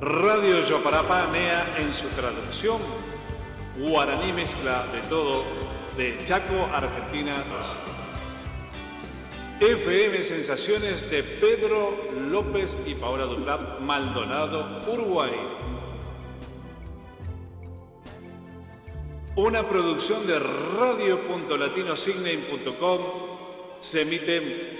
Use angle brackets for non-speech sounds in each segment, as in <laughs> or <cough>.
Radio Yoparapá Nea en su traducción, guaraní mezcla de todo, de Chaco, Argentina. FM Sensaciones de Pedro López y Paola Duplat, Maldonado, Uruguay. Una producción de radio.latinosignain.com se emite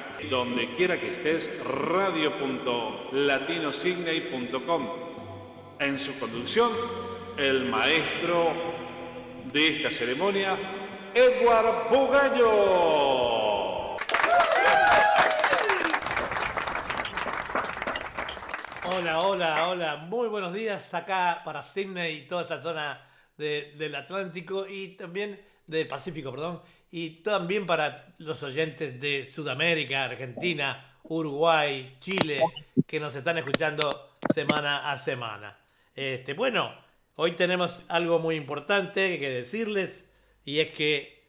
donde quiera que estés, radio.latinosigney.com. En su conducción, el maestro de esta ceremonia, Edward Bugallo. Hola, hola, hola. Muy buenos días acá para Sydney y toda esta zona del Atlántico y también del Pacífico, perdón y también para los oyentes de Sudamérica, Argentina, Uruguay, Chile, que nos están escuchando semana a semana. Este, bueno, hoy tenemos algo muy importante que decirles y es que,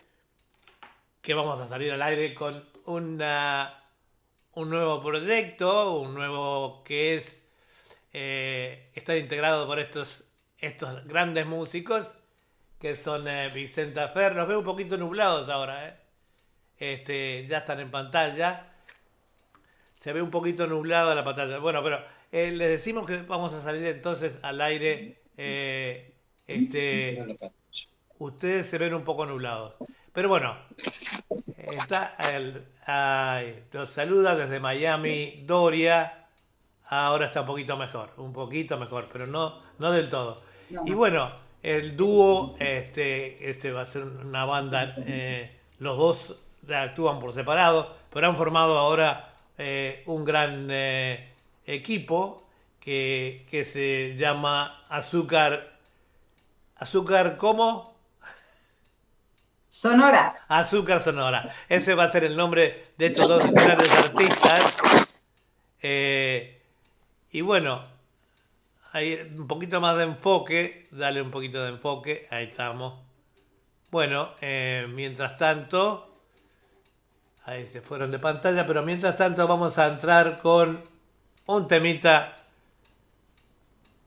que vamos a salir al aire con una, un nuevo proyecto, un nuevo que es eh, está integrado por estos, estos grandes músicos que son eh, Vicenta Fer. Los veo un poquito nublados ahora, ¿eh? Este, ya están en pantalla. Se ve un poquito nublado la pantalla. Bueno, pero eh, les decimos que vamos a salir entonces al aire. Eh, este, ustedes se ven un poco nublados. Pero bueno, está el, ay, los saluda desde Miami, Doria. Ahora está un poquito mejor, un poquito mejor, pero no, no del todo. Y bueno, el dúo, este, este va a ser una banda, eh, los dos actúan por separado, pero han formado ahora eh, un gran eh, equipo que, que, se llama Azúcar. ¿Azúcar cómo? Sonora. Azúcar Sonora. Ese va a ser el nombre de estos dos grandes artistas. y bueno, hay un poquito más de enfoque, dale un poquito de enfoque, ahí estamos. Bueno, eh, mientras tanto, ahí se fueron de pantalla, pero mientras tanto vamos a entrar con un temita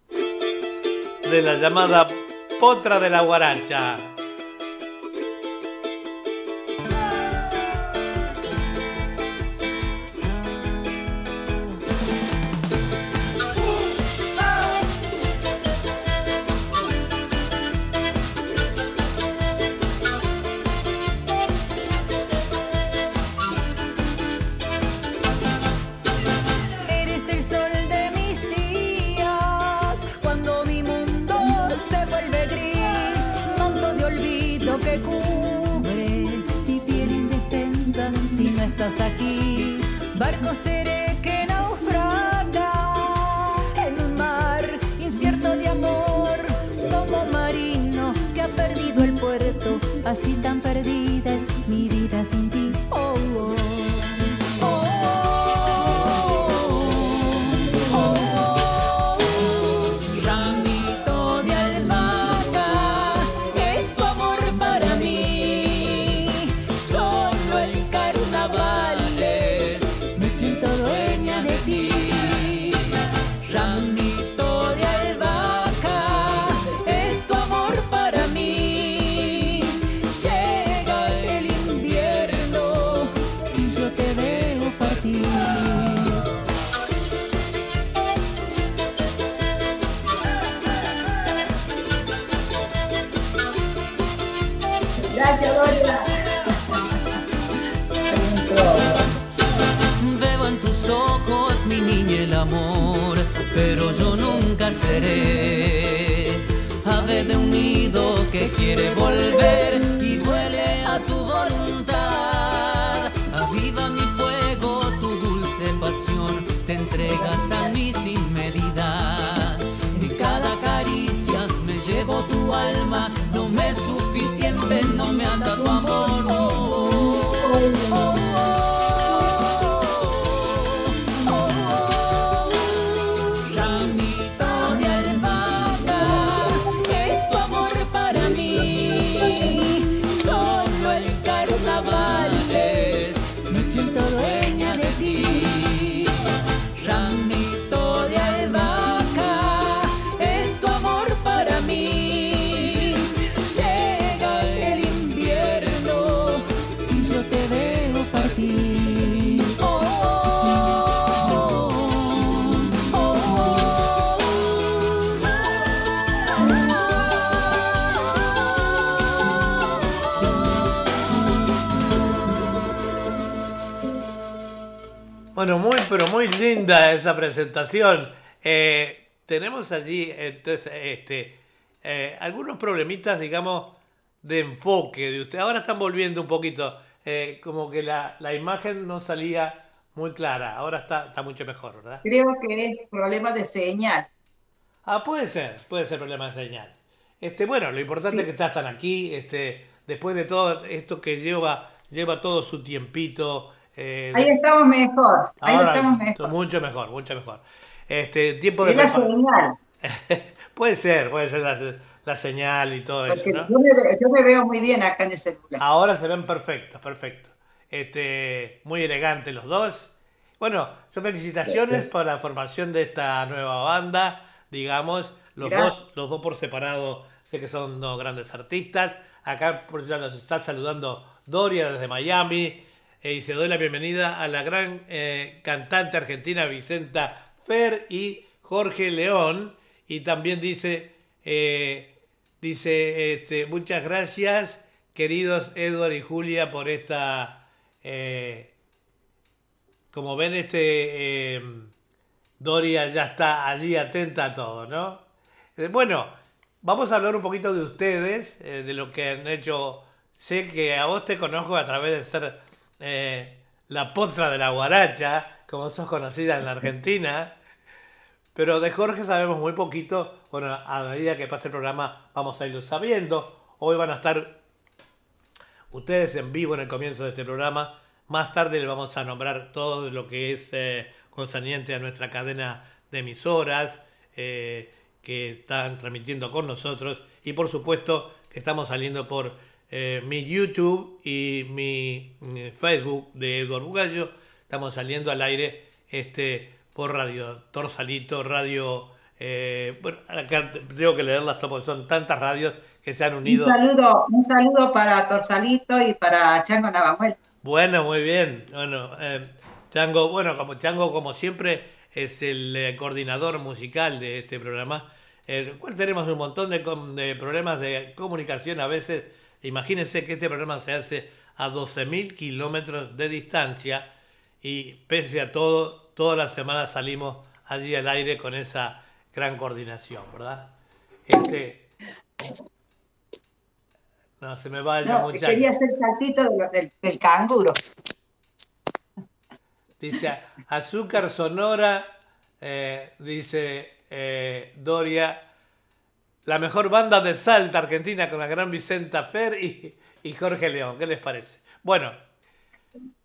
de la llamada Potra de la Guaracha. Quiere Bueno, muy, pero muy linda esa presentación. Eh, tenemos allí, entonces, este, eh, algunos problemitas, digamos, de enfoque de usted. Ahora están volviendo un poquito, eh, como que la, imagen no salía muy clara. Ahora está, está mucho mejor, ¿verdad? Creo que es problema de señal. Ah, puede ser, puede ser problema de señal. Este, bueno, lo importante es que están aquí, este, después de todo esto que lleva, lleva todo su tiempito, eh, ahí estamos mejor. Ahí estamos mejor. Mucho mejor, mucho mejor. Este, tiempo de la señal. <laughs> puede ser, puede ser la, señal y todo eso. ¿no? Yo me, veo muy bien acá en el celular. Ahora se ven perfectos, perfecto. Este, muy elegantes los dos. Bueno, son felicitaciones por la formación de esta nueva banda. Digamos, los dos, los dos por separado, sé que son dos grandes artistas. Acá por ya nos está saludando Doria desde Miami y se doy la bienvenida a la gran eh, cantante argentina Vicenta Fer y Jorge León. Y también dice, eh, dice este, muchas gracias, queridos Edward y Julia, por esta... Eh, como ven, este Doria ya está allí atenta a todo, ¿no? bueno, vamos a hablar un poquito de ustedes, de lo que han hecho. Sé que a vos te conozco a través de ser eh, la potra de la guaracha, como sos conocida en la Argentina. Pero de Jorge sabemos muy poquito. Bueno, a medida que pase el programa vamos a irlo sabiendo. Hoy van a estar ustedes en vivo en el comienzo de este programa. Más tarde le vamos a nombrar todo lo que es eh, concerniente a nuestra cadena de emisoras eh, que están transmitiendo con nosotros. Y por supuesto que estamos saliendo por eh, mi YouTube y mi eh, Facebook de Eduardo Bugallo. Estamos saliendo al aire este, por Radio Torsalito, Radio... Eh, bueno, acá tengo que leerlas porque son tantas radios que se han unido. Un saludo, un saludo para Torsalito y para Chango Navamuel. Bueno, muy bien. Bueno, Chango, bueno, como Chango, como siempre, es el coordinador musical de este programa, el cual tenemos un montón de, de problemas de comunicación a veces Imagínense que este programa se hace a 12.000 kilómetros de distancia y pese a todo, todas las semanas salimos allí al aire con esa gran coordinación, ¿verdad? Este, no, se me va el no, Quería hacer saltito del, canguro. Dice, azúcar sonora, eh, dice eh, Doria, la mejor banda de Salta Argentina con la gran Vicenta Fer y, Jorge León. ¿Qué les parece? Bueno,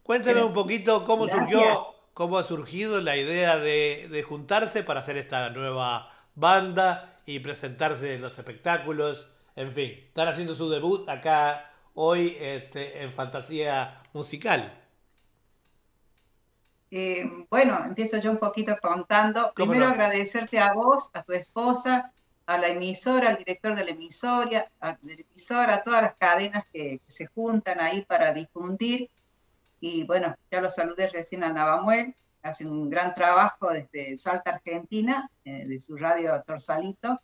cuéntenos un poquito cómo surgió, cómo ha surgido la idea de, juntarse para hacer esta nueva banda y presentarse en los espectáculos. En fin, están haciendo su debut acá hoy este, en Fantasía Musical. Eh, bueno, empiezo yo un poquito contando. Primero agradecerte a vos, a tu esposa, a la emisora, al director de la emisora, a, la emisora, a todas las cadenas que, se juntan ahí para difundir. Y bueno, ya los saludé recién a Navamuel, hacen un gran trabajo desde Salta, Argentina, eh, de su radio Torsalito.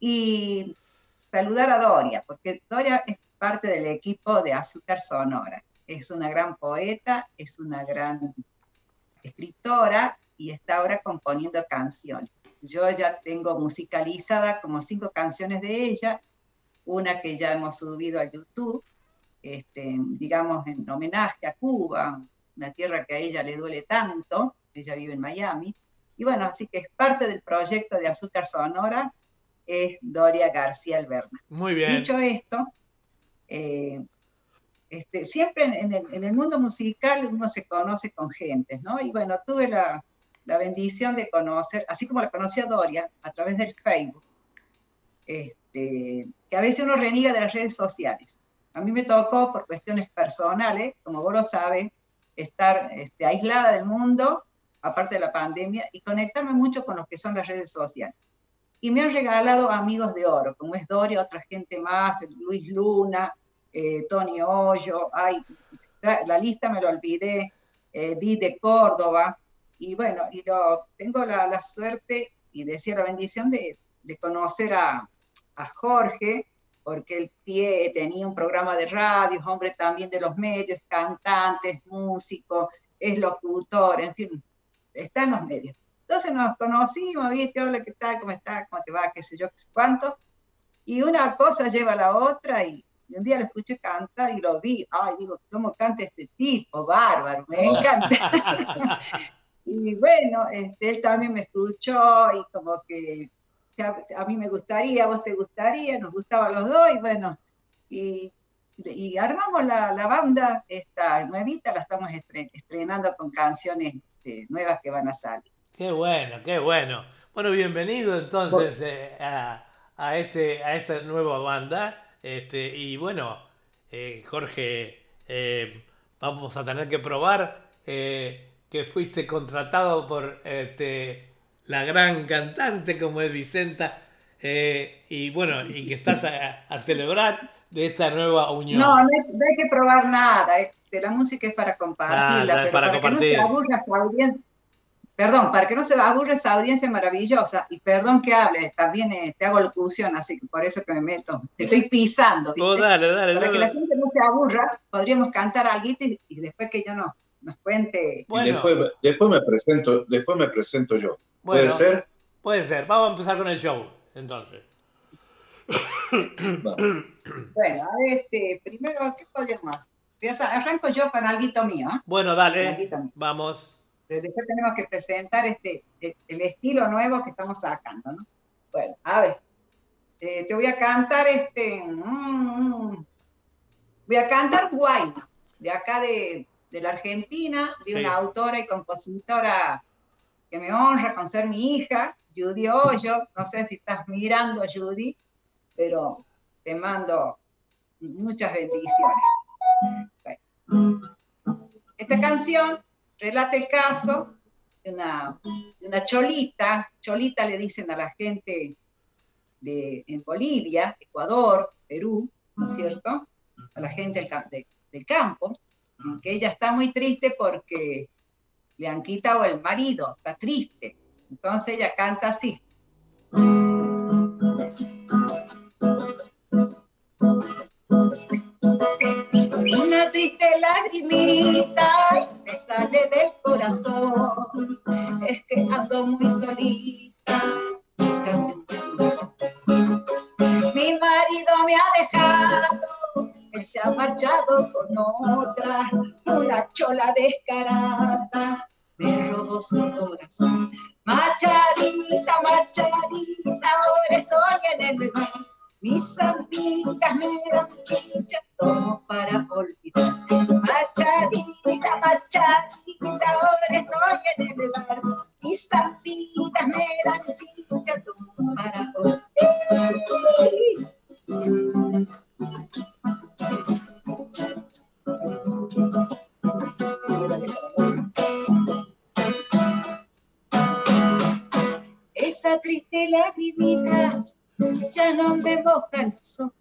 Y saludar a Doria, porque Doria es parte del equipo de Azúcar Sonora. Es una gran poeta, es una gran escritora y está ahora componiendo canciones. Yo ya tengo musicalizada como cinco canciones de ella, una que ya hemos subido a YouTube, este, digamos en homenaje a Cuba, una tierra que a ella le duele tanto, ella vive en Miami, y bueno, así que es parte del proyecto de Azúcar Sonora, es Doria García Alberna. Muy bien. Dicho esto, eh, este, siempre en, el, mundo musical uno se conoce con gente, ¿no? Y bueno, tuve la, bendición de conocer, así como la conocí a Doria a través del Facebook, este, que a veces uno reniega de las redes sociales. A mí me tocó por cuestiones personales, como vos lo sabes, estar este, aislada del mundo, aparte de la pandemia, y conectarme mucho con los que son las redes sociales. Y me han regalado amigos de oro, como es Doria, otra gente más, Luis Luna, eh, Tony Hoyo, ay, la lista me lo olvidé, eh, Di de Córdoba, y bueno, y lo, tengo la, suerte y decía la bendición de, conocer a, Jorge, porque él tenía un programa de radio, hombre también de los medios, cantante, músico, es locutor, en fin, está en los medios. Entonces nos conocimos, viste, hola, ¿qué tal? ¿Cómo estás? ¿Cómo te va? ¿Qué sé yo? ¿Qué sé cuánto? Y una cosa lleva a la otra y y un día lo escuché cantar y lo vi, ay, digo, ¿cómo canta este tipo? Bárbaro, me encanta. <laughs> y bueno, este, él también me escuchó y como que a, mí me gustaría, a vos te gustaría, nos gustaban los dos y bueno, y, y armamos la, la, banda, esta nuevita, la estamos estrenando con canciones este, nuevas que van a salir. Qué bueno, qué bueno. Bueno, bienvenido entonces eh, a, a, este, a esta nueva banda. Este, y bueno, eh, Jorge, eh, vamos a tener que probar eh, que fuiste contratado por este, la gran cantante como es Vicenta. y bueno, y que estás a, celebrar de esta nueva unión. No, no hay, que probar nada. la música es para compartirla, para, compartir. que no perdón, para que no se aburre esa audiencia maravillosa, y perdón que hable, también eh, te hago locución, así que por eso que me meto, te estoy pisando. ¿viste? Oh, dale, dale, para que la gente no se aburra, podríamos cantar algo y, después que yo no, nos cuente. Bueno. después, me presento, después me presento yo. ¿Puede ser? Puede ser, vamos a empezar con el show, entonces. bueno, a ver, este, primero, ¿qué podríamos más? Arranco yo con algo mío. ¿eh? Bueno, dale, vamos después tenemos que presentar este, el estilo nuevo que estamos sacando, ¿no? Bueno, a ver, eh, te voy a cantar este, mm, voy a cantar Guayna, de acá de, la Argentina, de una autora y compositora que me honra con ser mi hija, Judy Hoyo, no sé si estás mirando, Judy, pero te mando muchas bendiciones. Esta canción relata el caso de una, una, cholita, cholita le dicen a la gente de, en Bolivia, Ecuador, Perú, ¿no es cierto? A la gente del, del campo, que ella está muy triste porque le han quitado el marido, está triste. Entonces ella canta así. Una triste lagrimita me sale del corazón, es que ando muy solita. Chola descarada me robó su corazón.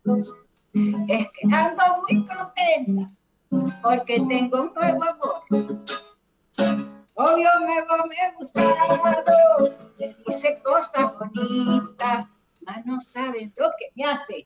Los. Es que ando muy contenta porque tengo un nuevo amor. Obvio me va me buscado, le dice cosas bonitas, mas no saben lo que me hace.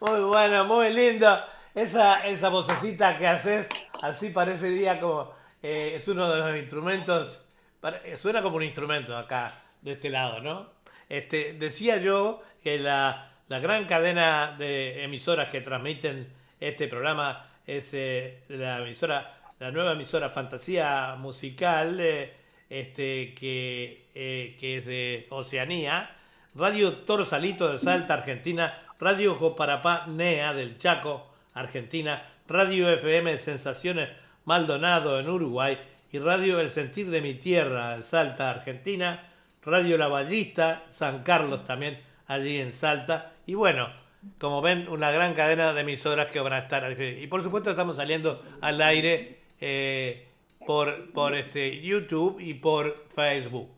Muy buena, muy linda. Esa, esa vocecita que haces, así parecería como. eh, es uno de los instrumentos. pare- Suena como un instrumento acá, de este lado, ¿no? Este, decía yo que la, la gran cadena de emisoras que transmiten este programa es eh, la emisora, la nueva emisora Fantasía Musical, eh, este, que, eh, que es de Oceanía, Radio Torsalito de Salta, Argentina, Radio Joparapá NEA del Chaco, Argentina, Radio FM Sensaciones Maldonado en Uruguay y Radio El Sentir de mi Tierra en Salta, Argentina, Radio La Ballista, San Carlos también allí en Salta y bueno, como ven, una gran cadena de emisoras que van a estar. Y por supuesto estamos saliendo al aire eh, por, por este YouTube y por Facebook.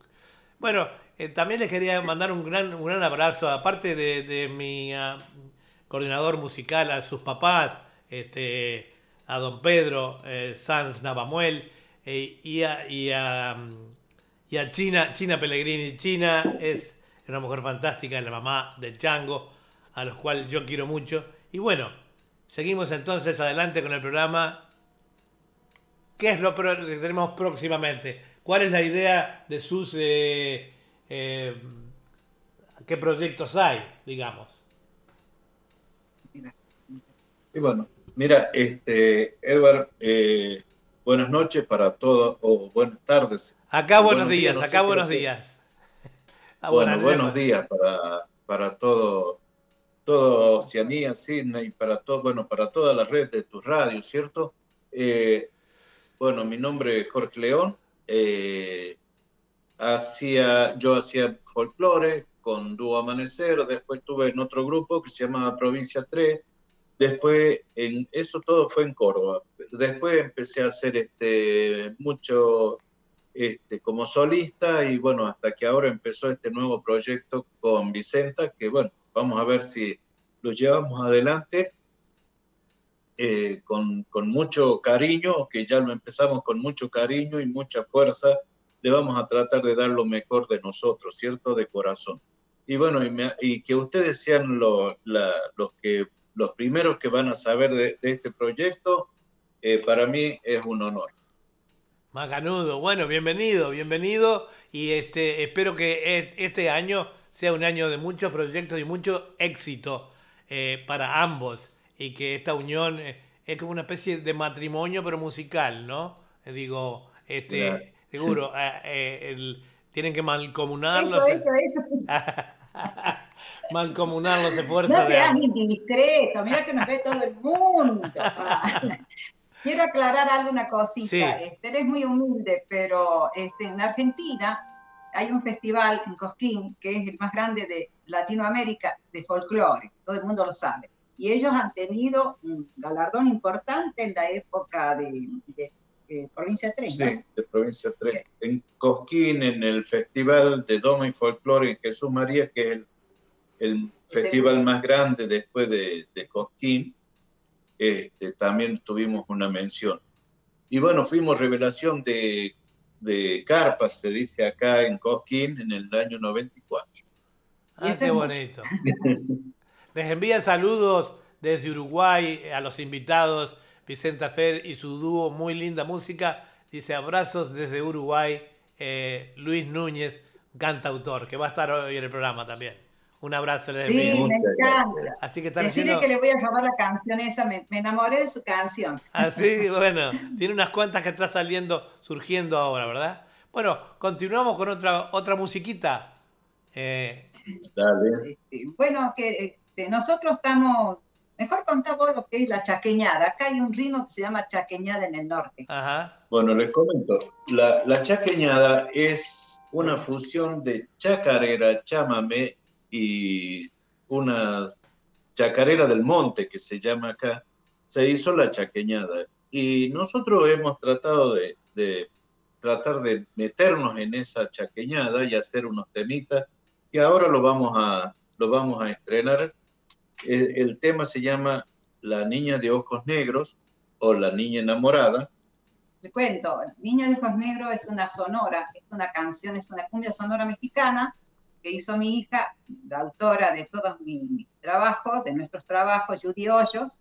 Bueno, eh, también les quería mandar un gran, un gran abrazo, aparte de, de mi ah, coordinador musical, a sus papás, este, a don Pedro eh, Sanz Navamuel eh, y, a, y, a, y a China, China Pellegrini. China es una mujer fantástica, la mamá de Chango, a los cuales yo quiero mucho. Y bueno, seguimos entonces adelante con el programa. ¿Qué es lo que tenemos próximamente? ¿Cuál es la idea de sus... eh, eh, ¿Qué proyectos hay, digamos? Y bueno, mira, este, Edward, eh, buenas noches para todos, o buenas tardes. Acá buenos, Buenos días, días, no sé, acá buenos que- días. <laughs> Ah, bueno, buenas buenos días para, para todo, todo Oceanía, Sydney, para todo, bueno, para toda la red de tu radio, ¿cierto? Eh, bueno, mi nombre es Jorge León. eh, hacía, yo hacía folclore con Dúo Amanecer, después estuve en otro grupo que se llamaba Provincia 3, después en, eso todo fue en Córdoba. Después empecé a hacer este, mucho este, como solista y bueno, hasta que ahora empezó este nuevo proyecto con Vicenta, que bueno, vamos a ver si lo llevamos adelante eh, con, con mucho cariño, que ya lo empezamos con mucho cariño y mucha fuerza, le vamos a tratar de dar lo mejor de nosotros, ¿cierto? De corazón. Y bueno, y, que ustedes sean los, los primeros que van a saber de, de este proyecto, eh, para mí es un honor. Macanudo, bueno, bienvenido, bienvenido y este espero que e- este año sea un año de muchos proyectos y mucho éxito eh, para ambos y que esta unión eh, es como una especie de matrimonio pero musical, ¿no? Eh, digo, este seguro <laughs> eh, el- tienen que mancomunarlos, Eso, eso, <laughs> eso. mancomunarlos de fuerza No de seas ambos. indiscreto, mira que nos ve todo el mundo. <laughs> Quiero aclarar alguna cosita. Sí. Este, eres muy humilde, pero este, en Argentina hay un festival en Cosquín que es el más grande de Latinoamérica de folclore, todo el mundo lo sabe. Y ellos han tenido un galardón importante en la época de, de- de Provincia 3. Sí, de Provincia 3. En Cosquín, en el Festival de Doma y Folclore en Jesús María, que es el, el festival más grande después de, de Cosquín, este, también tuvimos una mención. Y bueno, fuimos revelación de, de carpas, se dice acá en Cosquín, en el año 94. Ah, qué bonito. <laughs> Les envía saludos desde Uruguay a los invitados, Vicenta Fer y su dúo, muy linda música. Dice abrazos desde Uruguay, eh, Luis Núñez, cantautor, que va a estar hoy en el programa también. Un abrazo les Sí, me encanta. Así que están Decirle haciendo... que le voy a robar la canción esa, me, me enamoré de su canción. Así, <laughs> bueno, tiene unas cuantas que está saliendo, surgiendo ahora, ¿verdad? Bueno, continuamos con otra, otra musiquita. Eh, Dale. Bueno, que este, nosotros estamos mejor contá vos lo que es la chaqueñada. Acá hay un ritmo que se llama chaqueñada en el norte. Bueno, les comento. La, la chaqueñada es una fusión de chacarera, chamamé y una chacarera del monte que se llama acá. Se hizo la chaqueñada. Y nosotros hemos tratado de, de tratar de meternos en esa chaqueñada y hacer unos temitas que ahora lo vamos a, lo vamos a estrenar. El, tema se llama La niña de ojos negros o La niña enamorada. Le cuento, Niña de ojos negros es una sonora, es una canción, es una cumbia sonora mexicana que hizo mi hija, la autora de todos mis trabajos, de nuestros trabajos, Judy Hoyos,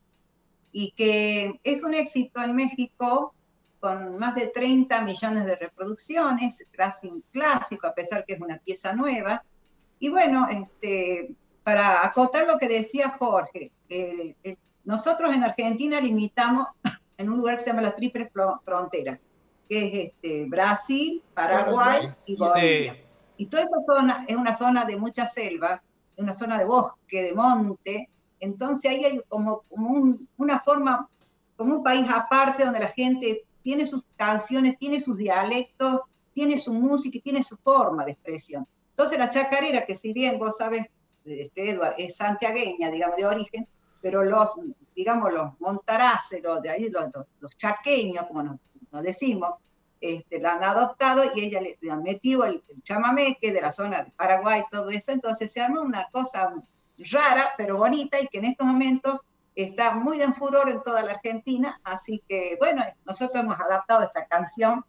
y que es un éxito en México con más de 30 millones de reproducciones, casi un clásico, a pesar que es una pieza nueva. Y bueno, este, para acotar lo que decía Jorge, eh, eh, nosotros en Argentina limitamos <laughs> en un lugar que se llama la Triple Frontera, que es este, Brasil, Paraguay y Bolivia. Y toda esta zona es una zona de mucha selva, una zona de bosque, de monte, entonces ahí hay como, como una forma, como un país aparte donde la gente tiene sus canciones, tiene sus dialectos, tiene su música y tiene su forma de expresión. Entonces la chacarera, que si bien vos sabes, este, Edward, es santiagueña, digamos, de origen, pero los, digamos, los montaraces, de ahí, los, los, chaqueños, como nos, decimos, este, la han adoptado y ella le, han metido el, chamamé, que es de la zona de Paraguay, todo eso, entonces se arma una cosa rara, pero bonita, y que en estos momentos está muy en furor en toda la Argentina, así que bueno, nosotros hemos adaptado esta canción,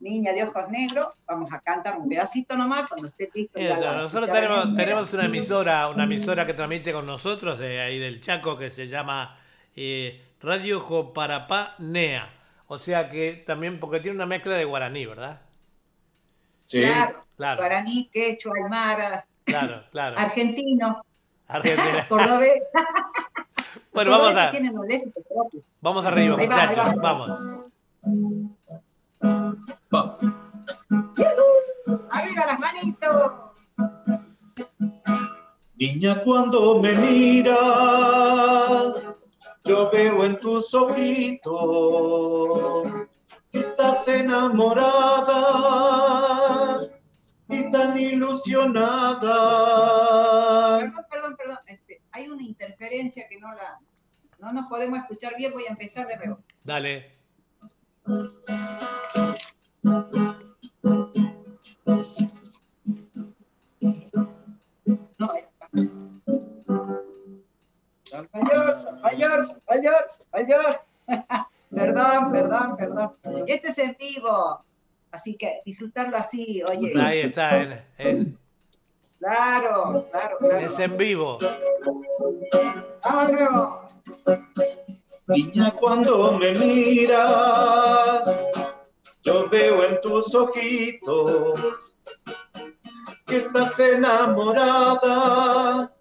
Niña de Ojos Negros, vamos a cantar un pedacito nomás cuando esté listo. nosotros tenemos, tenemos una emisora, una emisora que transmite con nosotros de ahí del Chaco que se llama eh, Radio Joparapá Nea, o sea que también, porque tiene una mezcla de guaraní, ¿verdad? Sí. Claro, guaraní, quechua, aymara, claro, claro. argentino, Argentina. <laughs> cordobés. <laughs> Bueno, vamos a. Vamos arriba, muchachos. Vamos. Arriba las manitos. Niña, cuando me miras, yo veo en tus ojitos que estás enamorada y tan ilusionada. Perdón, perdón, perdón. Este, hay una interferencia que no la no nos podemos escuchar bien, voy a empezar de nuevo. Dale. Mayor, mayor, mayor, mayor. perdón, perdón, perdón. Este es en vivo, así que disfrutarlo así, oye. Ahí está, en, Claro, claro, claro. Es en vivo. Vamos Niña, cuando me miras, yo veo en tus ojitos que estás enamorada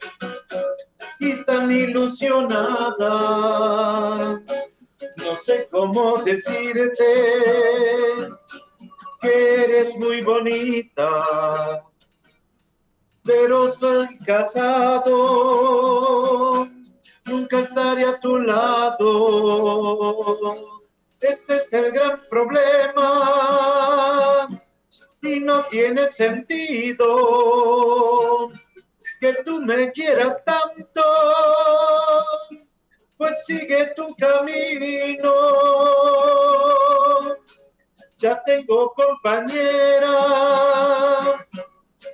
y tan ilusionada. No sé cómo decirte que eres muy bonita pero soy casado, nunca estaré a tu lado. Ese es el gran problema y no tiene sentido que tú me quieras tanto, pues sigue tu camino. Ya tengo compañera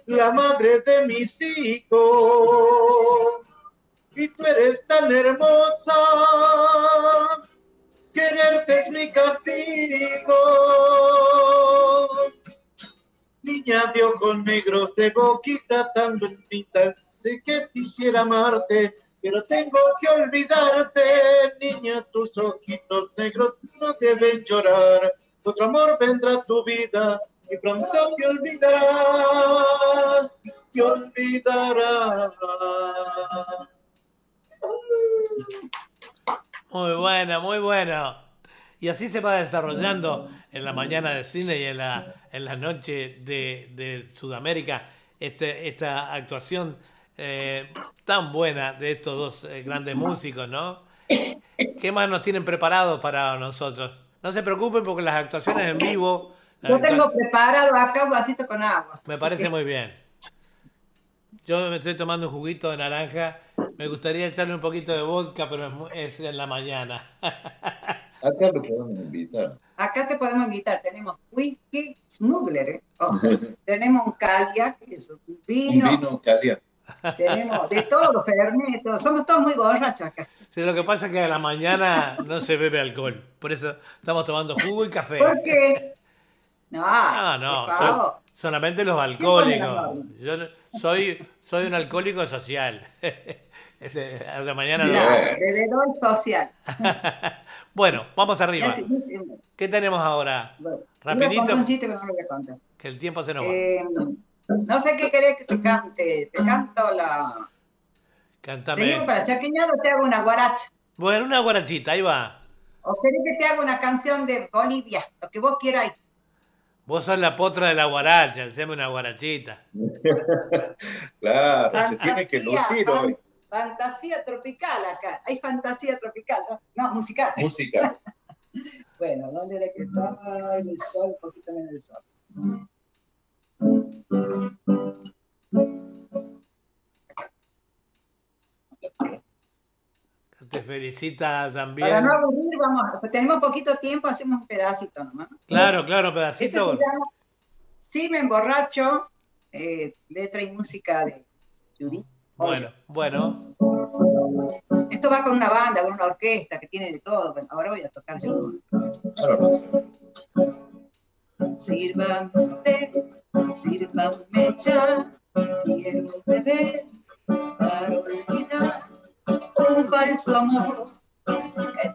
la madre de mis hijos. Y tú eres tan hermosa, quererte es mi castigo. Niña de ojos negros, de boquita tan bonita, sé que quisiera amarte, pero tengo que olvidarte. Niña, tus ojitos negros no deben llorar, otro amor vendrá a tu vida y pronto te olvidarás, te olvidarás. Muy buena, muy buena. Y así se va desarrollando en la mañana de cine y en la, en la noche de, de Sudamérica este, esta actuación eh, tan buena de estos dos eh, grandes músicos, ¿no? ¿Qué más nos tienen preparados para nosotros? No se preocupen porque las actuaciones en vivo... Yo tengo preparado acá un vasito con agua. Me parece muy bien. Yo me estoy tomando un juguito de naranja. Me gustaría echarle un poquito de vodka, pero es en la mañana. <laughs> Acá lo podemos invitar. Acá te podemos invitar. Tenemos whisky smuggler, ¿eh? <laughs> tenemos un calia, que es un vino. Un vino calia. Tenemos de todos los fermentos. Somos todos muy borrachos acá. Sí, lo que pasa es que a la mañana no se bebe alcohol. Por eso estamos tomando jugo y café. ¿Por qué? No, no, no solamente los alcohólicos. Yo soy, soy un alcohólico social. <laughs> a la mañana no. Bebedor social. <laughs> bueno, vamos arriba. ¿Qué tenemos ahora? Rapidito. Que el tiempo se nos va. Eh, no sé qué querés que te cante. Te canto la. Cántame. Te digo para chaqueñado te hago una guaracha. Bueno, una guarachita, ahí va. O querés que te haga una canción de Bolivia, lo que vos quieras. Vos sos la potra de la guaracha, haceme una guarachita. <laughs> claro, fantasía, se tiene que lucir hoy. Fantasía tropical acá. Hay fantasía tropical, ¿no? No, musical. Música. <laughs> bueno, ¿dónde le que está el sol? Un poquito menos el sol. Te felicita también. Para no aburrir, vamos, pues tenemos poquito tiempo, hacemos un pedacito nomás. Claro, claro, pedacito. Este sí, me emborracho, eh, letra y música de Judy. Bueno, bueno. Esto va con una banda, con una orquesta que tiene de todo. Bueno, ahora voy a tocar yo. Sirva usted, sírvame ya, quiero beber para olvidar un falso amor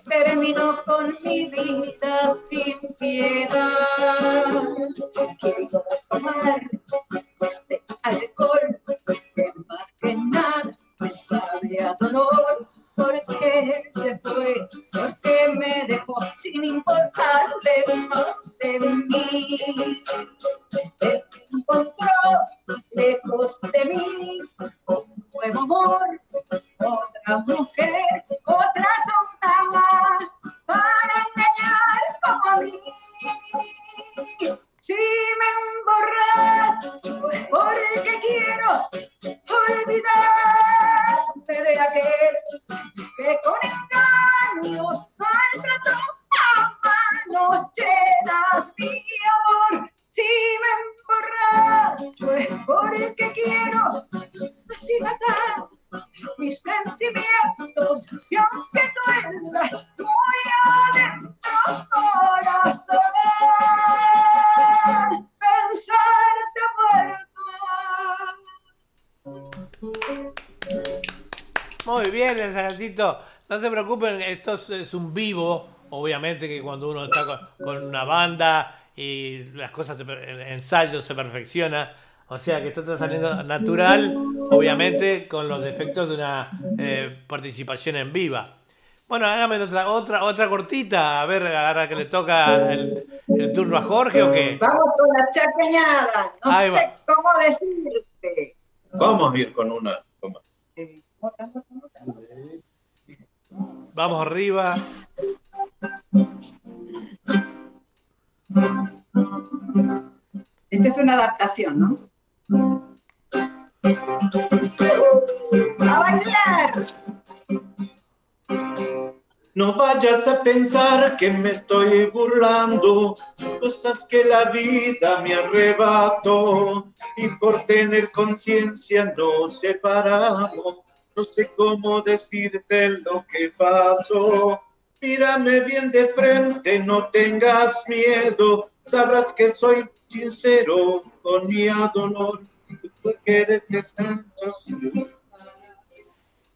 terminó con mi vida sin piedad. Quiero tomar este alcohol más que nada me sabe a dolor porque se fue, porque me dejó sin importarle más de mí. Es que encontró lejos de mí un nuevo amor, otra mujer, otra tonta más, para engañar como a mí. Si me emborracho es porque quiero olvidarme de aquel que con engaños maltrató a manos llenas mi amor. Si me emborracho es porque quiero así matar mis sentimientos y aunque duela el no se preocupen esto es un vivo obviamente que cuando uno está con, una banda y las cosas en ensayo se perfecciona o sea que esto está saliendo natural, obviamente con los defectos de una eh, participación en viva. Bueno, hágame otra, otra, otra cortita, a ver, ahora que le toca el, turno a Jorge o qué. Vamos con la chaqueñada, no sé cómo decirte. Vamos a ir con una. Vamos arriba. Esta es una adaptación, ¿no? ¡A bailar! No vayas a pensar que me estoy burlando, cosas que la vida me arrebató y por tener conciencia nos separamos. No sé cómo decirte lo que pasó. Mírame bien de frente, no tengas miedo, sabrás que soy sincero con mi dolor, porque eres tanto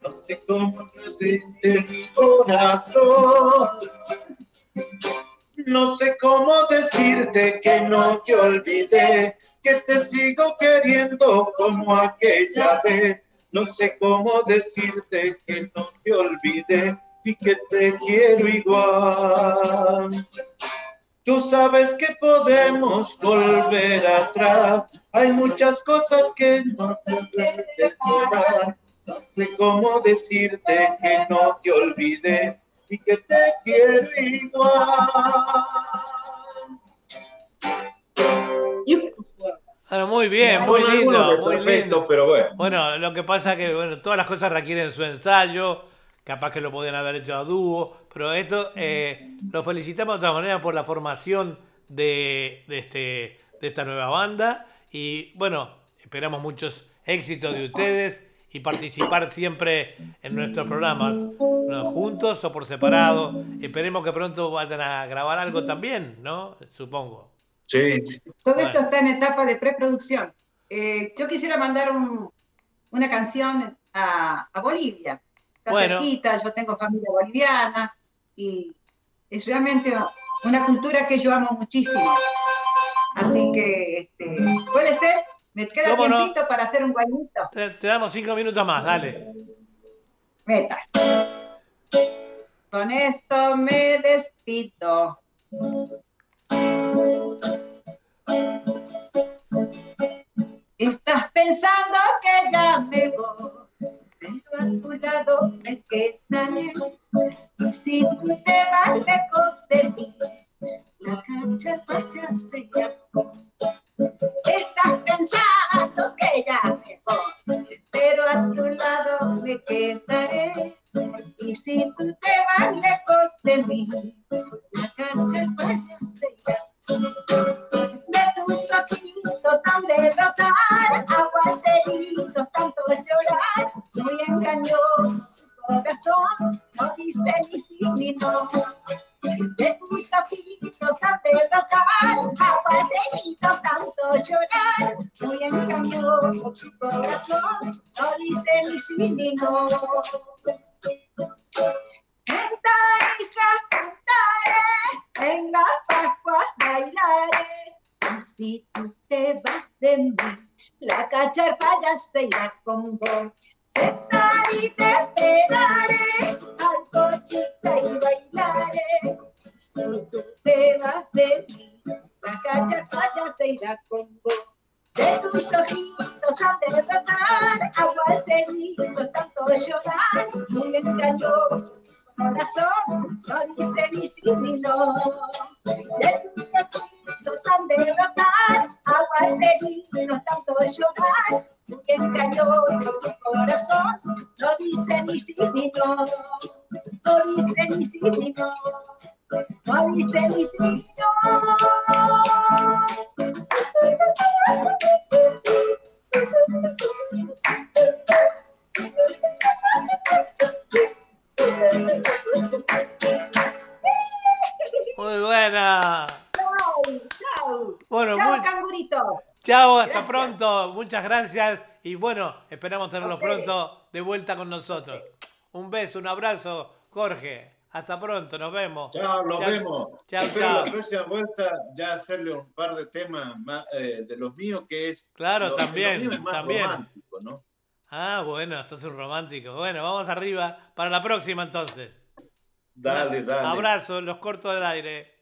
no sé cómo presente mi corazón. No sé cómo decirte que no te olvidé, que te sigo queriendo como aquella vez. No sé cómo decirte que no te olvidé y que te quiero igual. Tú sabes que podemos volver atrás. Hay muchas cosas que no se pueden. No sé cómo decirte que no te olvidé y que te quiero igual. Bueno, muy bien, muy lindo, muy lindo. Pero bueno. bueno, lo que pasa es que bueno, todas las cosas requieren su ensayo, capaz que lo podían haber hecho a dúo, pero esto eh, lo felicitamos de todas maneras por la formación de, de, este, de esta nueva banda y bueno, esperamos muchos éxitos de ustedes y participar siempre en nuestros programas, juntos o por separado. Esperemos que pronto vayan a grabar algo también, ¿no? Supongo. Sí. Todo esto está en etapa de preproducción. Eh, yo quisiera mandar una canción a, Bolivia. Está cerquita, yo tengo familia boliviana y es realmente una cultura que yo amo muchísimo. Así que, este, ¿puede ser? Me queda tiempito para hacer un guayito. Te, te, damos cinco minutos más, dale. Meta. Con esto me despido. Estás pensando que ya me voy, pero a tu lado me quedaré. Y si tú te vas lejos de mí, la cancha vaya se Estás pensando que ya me voy, pero a tu lado me quedaré. Y si tú te vas lejos de mí, la cancha vaya de tus ojitos han de brotar aguaceritos, tanto llorar, muy engañoso tu corazón, no dice ni sí ni no. De tus ojitos han de brotar aguaceritos, tanto llorar, muy engañoso tu corazón, no dice ni sí ni no. Cantaré, cantaré, en la Pascua bailaré. Si tú te vas de mí, la cacharpa ya se irá con vos. Y te esperaré, al cochita y bailaré. Si tú te vas de mí, la cacharpa ya se irá con vos. De tus ojitos han de brotar aguaceritos, tanto llorar, muy engañoso corazón no dice no. De ojitos han de brotar aguas de no tanto llorar. Muy engañoso corazón no dice ni no. No dice sí ni no. Dice ni buena. Chao, chao. Bueno, chao, muy... cangurito. Chao, hasta pronto. Muchas gracias. Y bueno, esperamos tenerlo pronto de vuelta con nosotros. Un beso, un abrazo, Jorge. Hasta pronto, nos vemos. Chao, nos vemos. Chao, Espero chao. la próxima vuelta ya hacerle un par de temas más, eh, de los míos, que es. Claro, lo- también, lo mío es más también. romántico, ¿no? Ah, bueno, sos un romántico. Bueno, vamos arriba para la próxima entonces. Dale, dale. Abrazo, los corto del aire.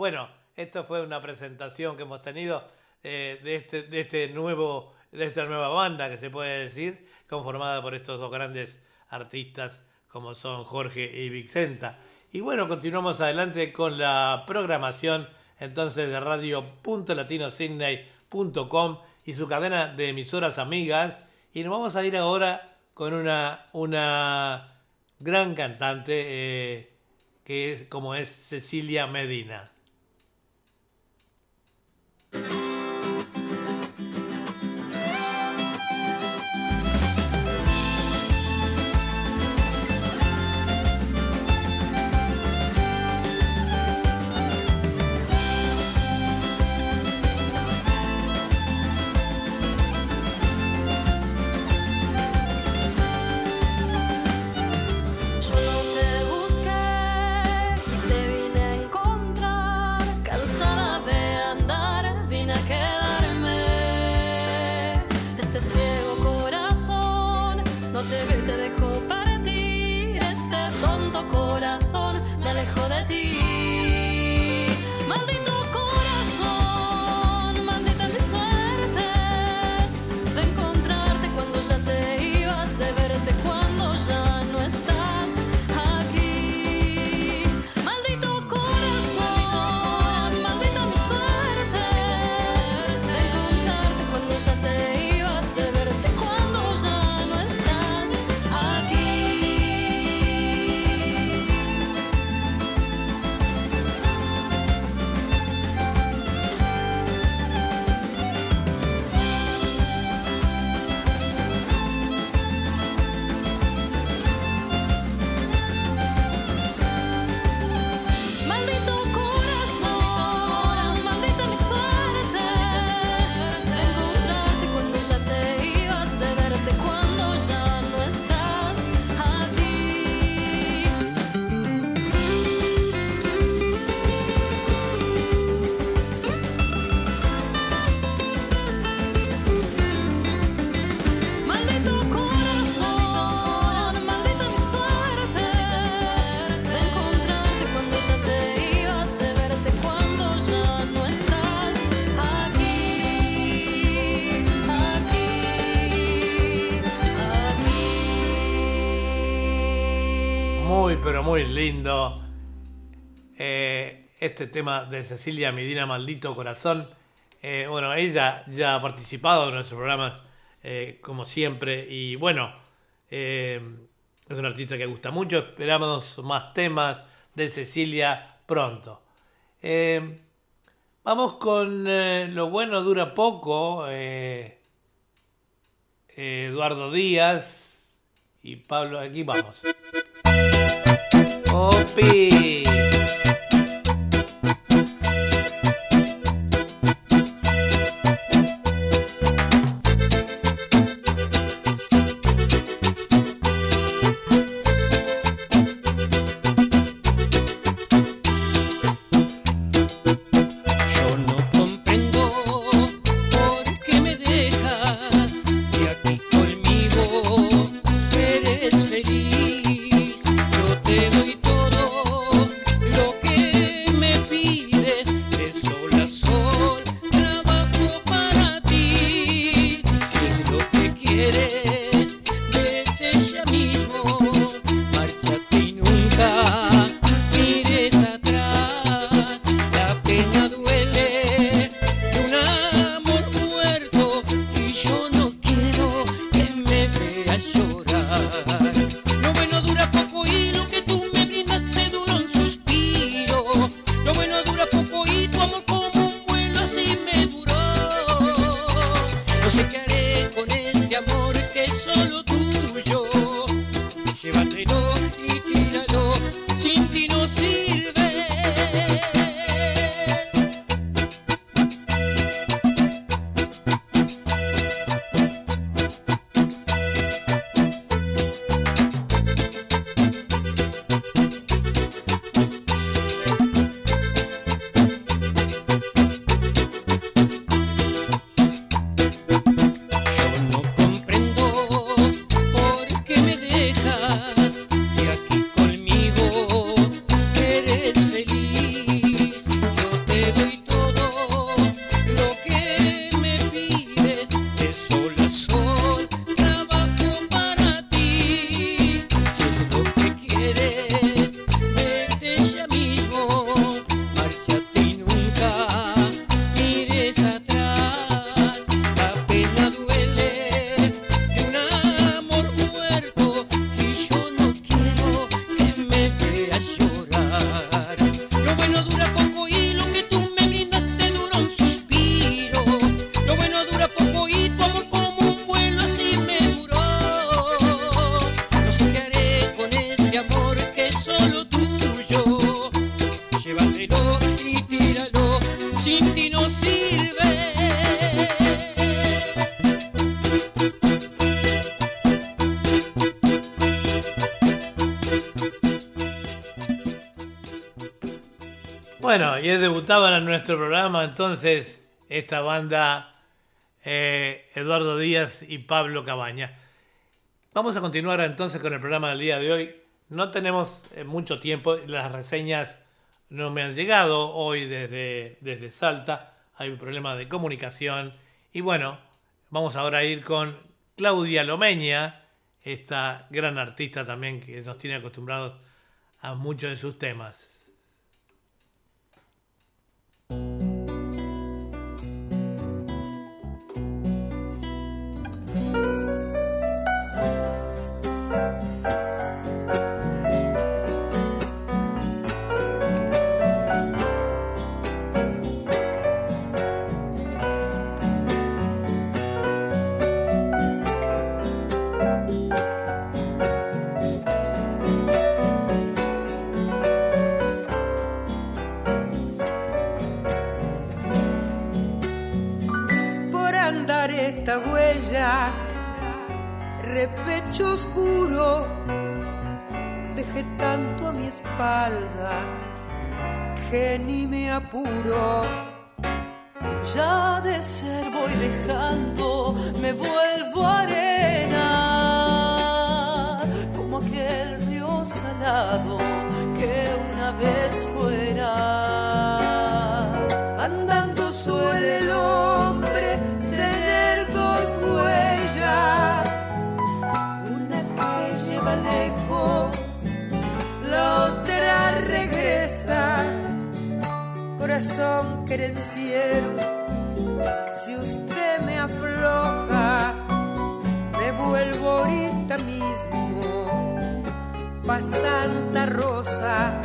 Bueno, esto fue una presentación que hemos tenido eh, de, este, de este nuevo, de esta nueva banda que se puede decir, conformada por estos dos grandes artistas como son Jorge y Vicenta. Y bueno, continuamos adelante con la programación entonces de radio.latinosidney.com y su cadena de emisoras amigas. Y nos vamos a ir ahora con una, una gran cantante eh, que es como es Cecilia Medina. Este tema de Cecilia Medina, Maldito Corazón. Eh, bueno, ella ya ha participado en nuestros programas, eh, como siempre. Y bueno, eh, es una artista que gusta mucho. Esperamos más temas de Cecilia pronto. Vamos con Lo bueno dura poco. Eduardo Díaz y Pablo. Aquí vamos. Opi. Debutaban en nuestro programa entonces esta banda eh, Eduardo Díaz y Pablo Cabaña. Vamos a continuar entonces con el programa del día de hoy. No tenemos eh, mucho tiempo, las reseñas no me han llegado hoy desde, desde Salta, hay un problema de comunicación. Y bueno, vamos ahora a ir con Claudia Lomeña, esta gran artista también que nos tiene acostumbrados a muchos de sus temas. Espalda que ni me apuro. Ya de ser voy dejando, me vuelvo arena, como aquel río salado corazón querenciero, si usted me afloja, me vuelvo ahorita mismo pa' Santa Rosa.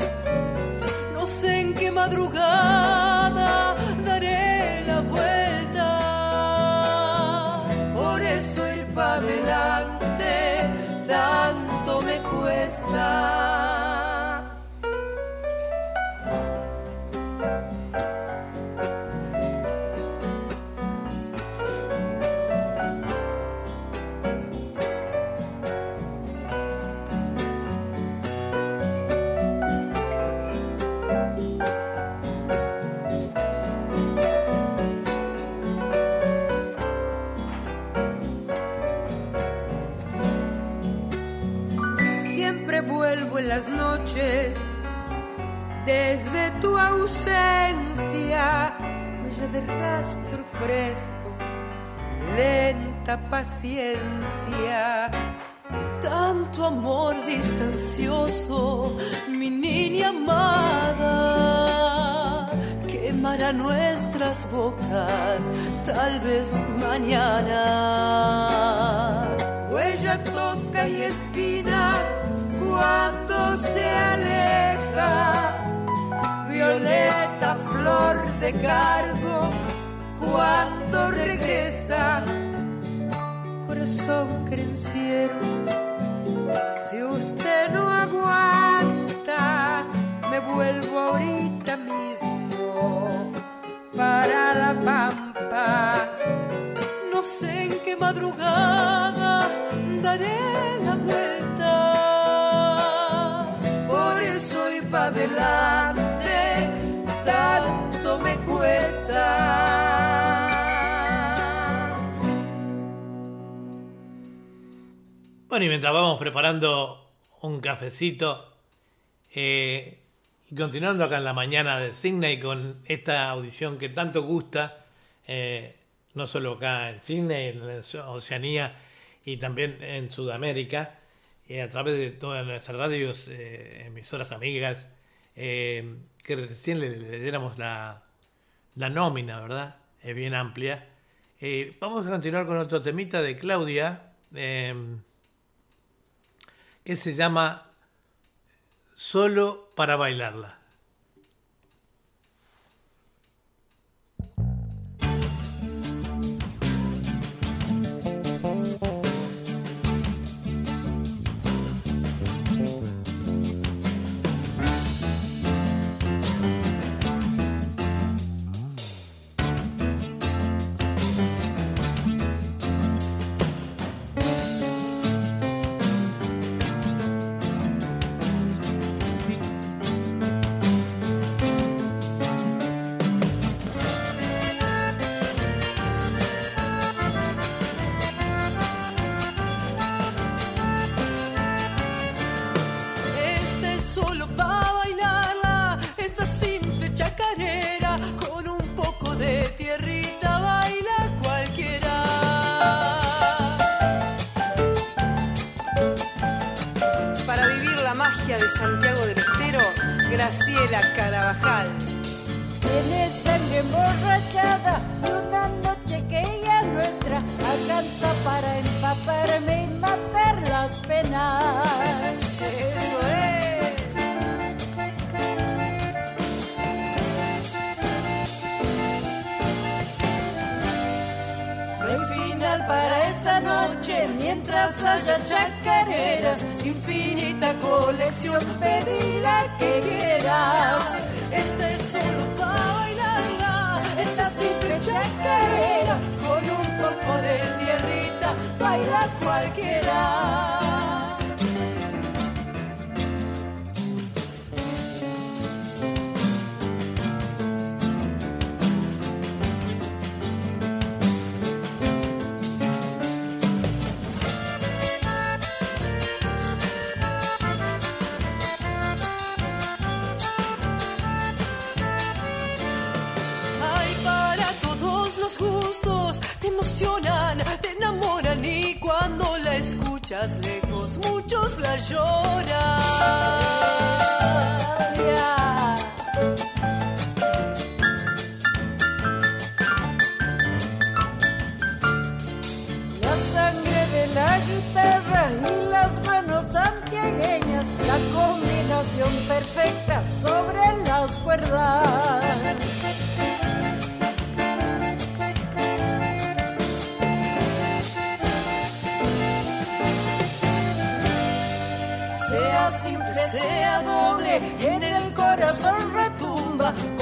No sé en qué madrugada paciencia. Tanto amor distancioso, mi niña amada, quemará nuestras bocas, tal vez mañana. Huella tosca y espina cuando se aleja, violeta flor de cardo cuando regresa, Bueno, y mientras vamos preparando un cafecito eh, y continuando acá en la mañana de Sydney con esta audición que tanto gusta, eh, no solo acá en Sydney, en Oceanía y también en Sudamérica, eh, a través de todas nuestras radios, eh, emisoras amigas, que recién le, le diéramos la, la nómina, ¿verdad? Es bien amplia. Vamos a continuar con otro temita de Claudia, que se llama Solo para bailarla.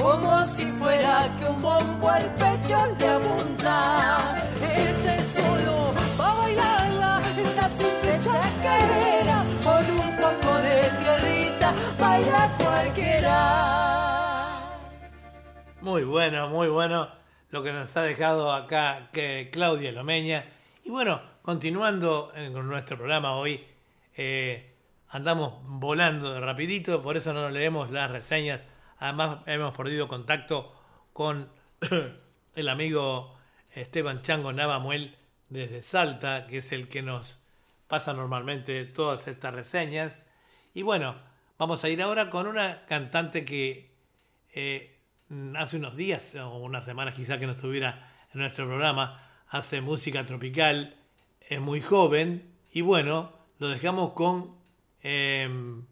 Como si fuera que un bombo al pecho le abunda. Este es solo para bailarla, esta simple chacarera, con un poco de tierrita, baila cualquiera. Muy bueno, muy bueno lo que nos ha dejado acá que Claudia Lomeña. Y bueno, continuando con nuestro programa hoy, eh, andamos volando rapidito, por eso no leemos las reseñas. Además hemos perdido contacto con <clears throat> el amigo Esteban Chango Navamuel desde Salta, que es el que nos pasa normalmente todas estas reseñas. Y bueno, vamos a ir ahora con una cantante que eh, hace unos días, o unas semanas quizá que no estuviera en nuestro programa, hace música tropical, es muy joven y bueno, lo dejamos con em,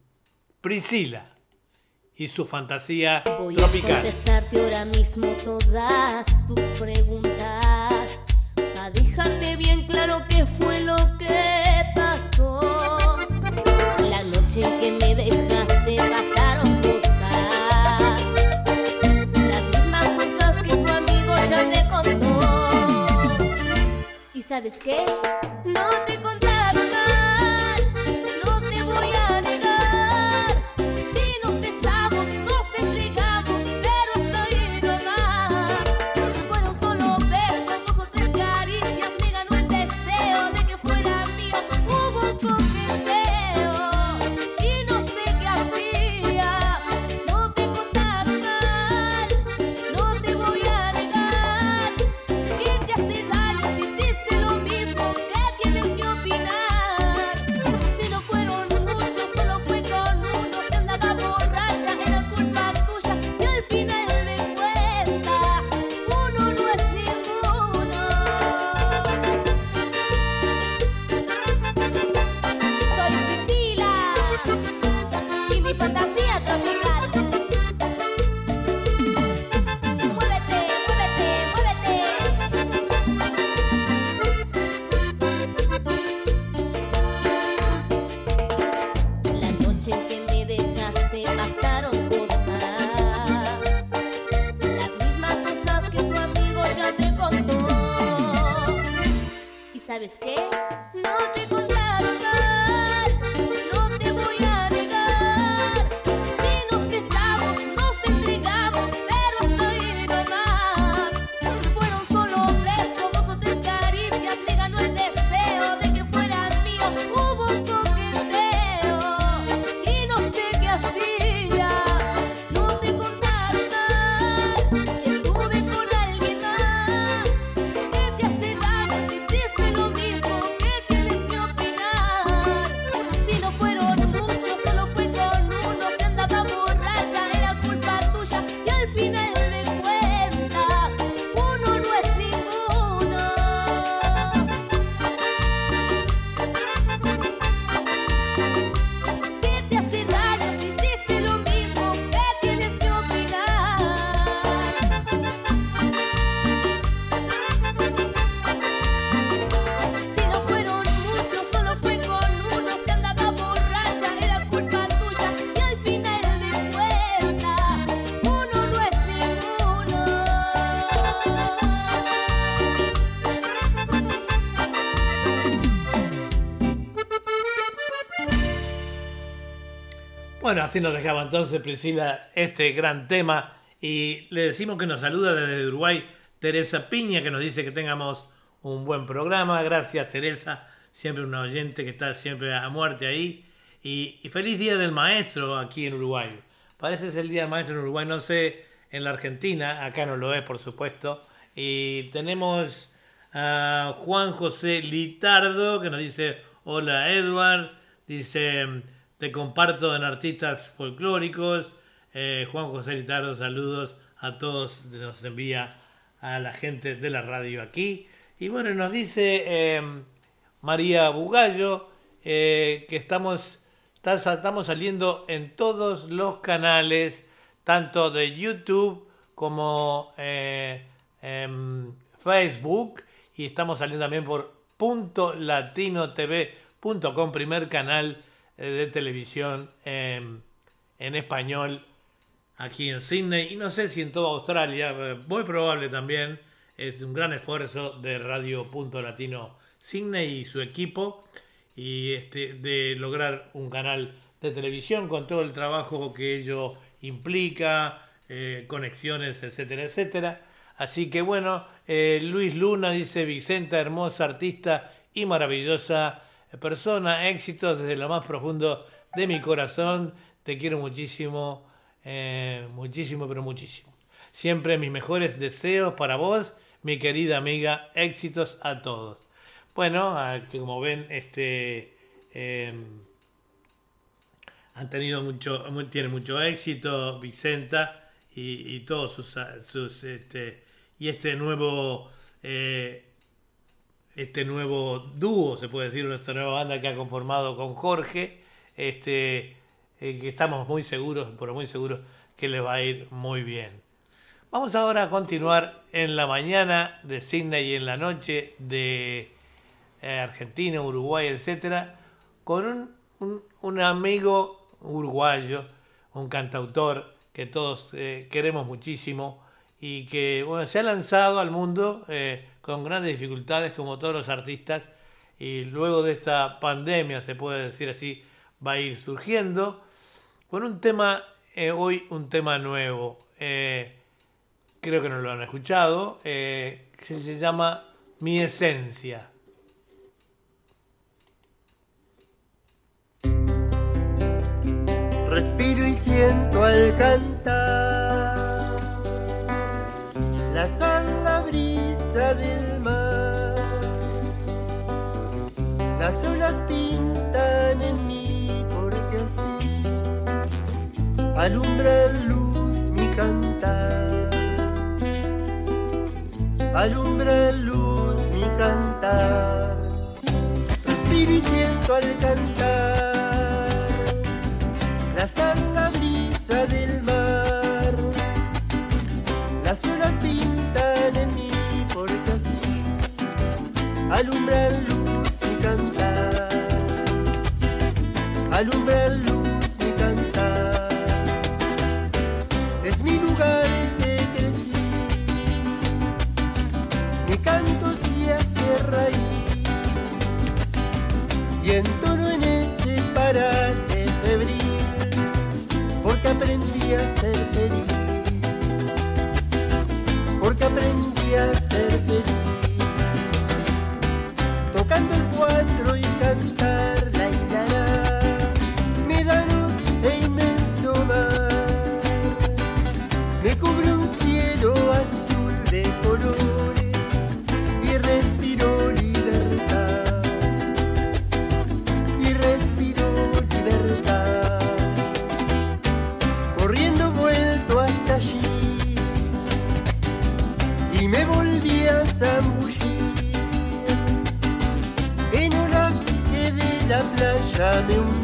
Priscila y su fantasía Voy a tropical. contestarte ahora mismo todas tus preguntas. A dejarte bien claro qué fue lo que pasó. La noche en que me dejaste pasaron cosas. Las mismas cosas que tu amigo ya te contó. ¿Y sabes qué? No te Bueno, así nos dejaba entonces Priscila este gran tema y le decimos que nos saluda desde Uruguay Teresa Piña que nos dice que tengamos un buen programa. Gracias Teresa, siempre una oyente que está siempre a muerte ahí. Y, y feliz Día del Maestro aquí en Uruguay. Parece que es el Día del Maestro en Uruguay, no sé, en la Argentina, acá no lo es por supuesto. Y tenemos a Juan José Litardo que nos dice, hola Edward, dice, te comparto en artistas folclóricos. Eh, Juan José Litardo, saludos a todos, nos envía a la gente de la radio aquí. Y bueno, nos dice eh, María Bugallo eh, que estamos, estamos saliendo en todos los canales, tanto de YouTube como eh, en Facebook. Y estamos saliendo también por punto latinotv.com, primer canal de televisión en, en español aquí en Sydney y no sé si en toda Australia, eh, muy probable también. Es un gran esfuerzo de Radio Punto Latino Sydney y su equipo y este, de lograr un canal de televisión con todo el trabajo que ello implica, eh, conexiones, etcétera, etcétera. Así que bueno, eh, Luis Luna dice Vicenta, hermosa artista y maravillosa persona, éxito desde lo más profundo de mi corazón, te quiero muchísimo, eh, muchísimo, pero muchísimo. Siempre mis mejores deseos para vos, mi querida amiga, éxitos a todos. Bueno, como ven, este em, han tenido mucho, mu- tiene mucho éxito Vicenta y, y todos sus, sus, este, y este nuevo eh, este nuevo dúo, se puede decir, nuestra nueva banda que ha conformado con Jorge, este, eh, que estamos muy seguros, pero muy seguros que les va a ir muy bien. Vamos ahora a continuar en la mañana de Sydney y en la noche de eh, Argentina, Uruguay, etcétera, con un, un- amigo uruguayo, un cantautor que todos eh, queremos muchísimo y que bueno, se ha lanzado al mundo con grandes dificultades como todos los artistas y luego de esta pandemia, se puede decir así, va a ir surgiendo con un tema, eh, hoy un tema nuevo, eh, creo que no lo han escuchado, eh, que se llama Mi Esencia. Respiro y siento al cantar la del mar. Las olas pintan en mí porque así alumbra en luz mi cantar. Alumbra luz mi cantar. Respiro y siento al cantar alumbra luz mi cantar. Alumbra luz mi cantar. Es mi lugar que crecí. Mi canto se hace raíz y entono en ese paraje febril porque aprendí a ser feliz la playa me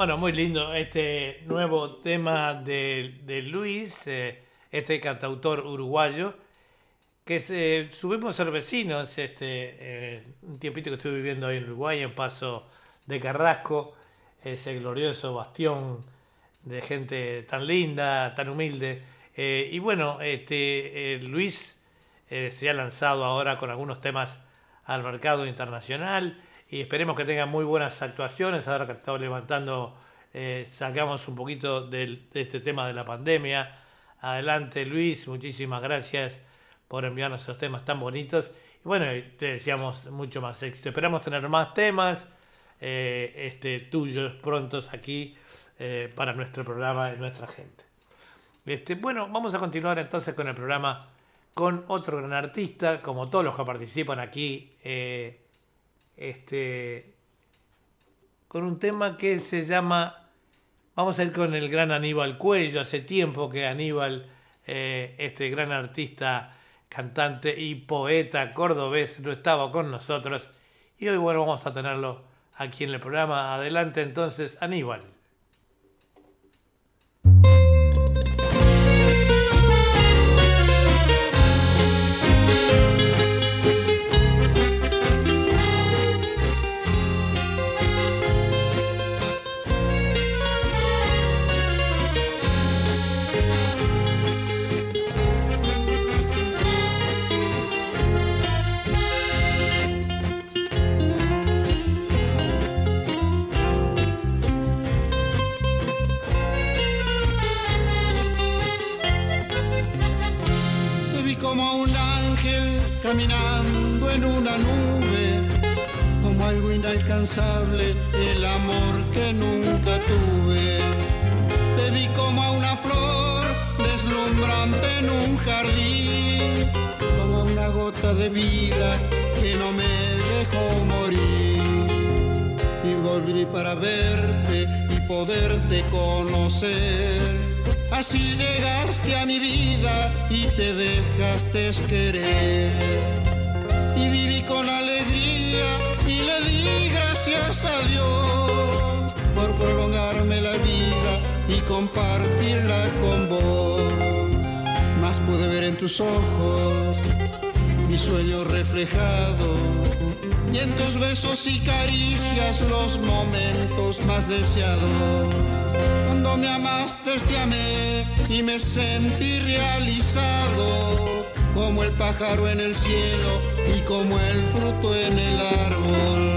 Bueno, muy lindo este nuevo tema de, de Luis, eh, este cantautor uruguayo, que es, eh, subimos ser vecinos, este, eh, un tiempito que estuve viviendo ahí en Uruguay, en Paso de Carrasco, ese glorioso bastión de gente tan linda, tan humilde. Eh, y bueno, este, eh, Luis eh, se ha lanzado ahora con algunos temas al mercado internacional y esperemos que tenga muy buenas actuaciones. Ahora que estamos levantando, eh, sacamos un poquito de este tema de la pandemia. Adelante Luis, muchísimas gracias por enviarnos esos temas tan bonitos. Y bueno, te deseamos mucho más éxito. Esperamos tener más temas eh, este, tuyos prontos aquí eh, para nuestro programa y nuestra gente. Este, bueno, vamos a continuar entonces con el programa con otro gran artista, como todos los que participan aquí, eh, este, con un tema que se llama, vamos a ir con el gran Aníbal Cuello, hace tiempo que Aníbal, eh, este gran artista, cantante y poeta cordobés, no estaba con nosotros, y hoy bueno, vamos a tenerlo aquí en el programa. Adelante entonces, Aníbal. Algo inalcanzable, el amor que nunca tuve. Te vi como a una flor deslumbrante en un jardín, como a una gota de vida que no me dejó morir. Y volví para verte y poderte conocer. Así llegaste a mi vida y te dejaste querer. Y viví con alegría y le di gracias a Dios por prolongarme la vida y compartirla con vos. Más pude ver en tus ojos mis sueños reflejados y en tus besos y caricias los momentos más deseados. Cuando me amaste te amé y me sentí realizado como el pájaro en el cielo y como el fruto en el árbol.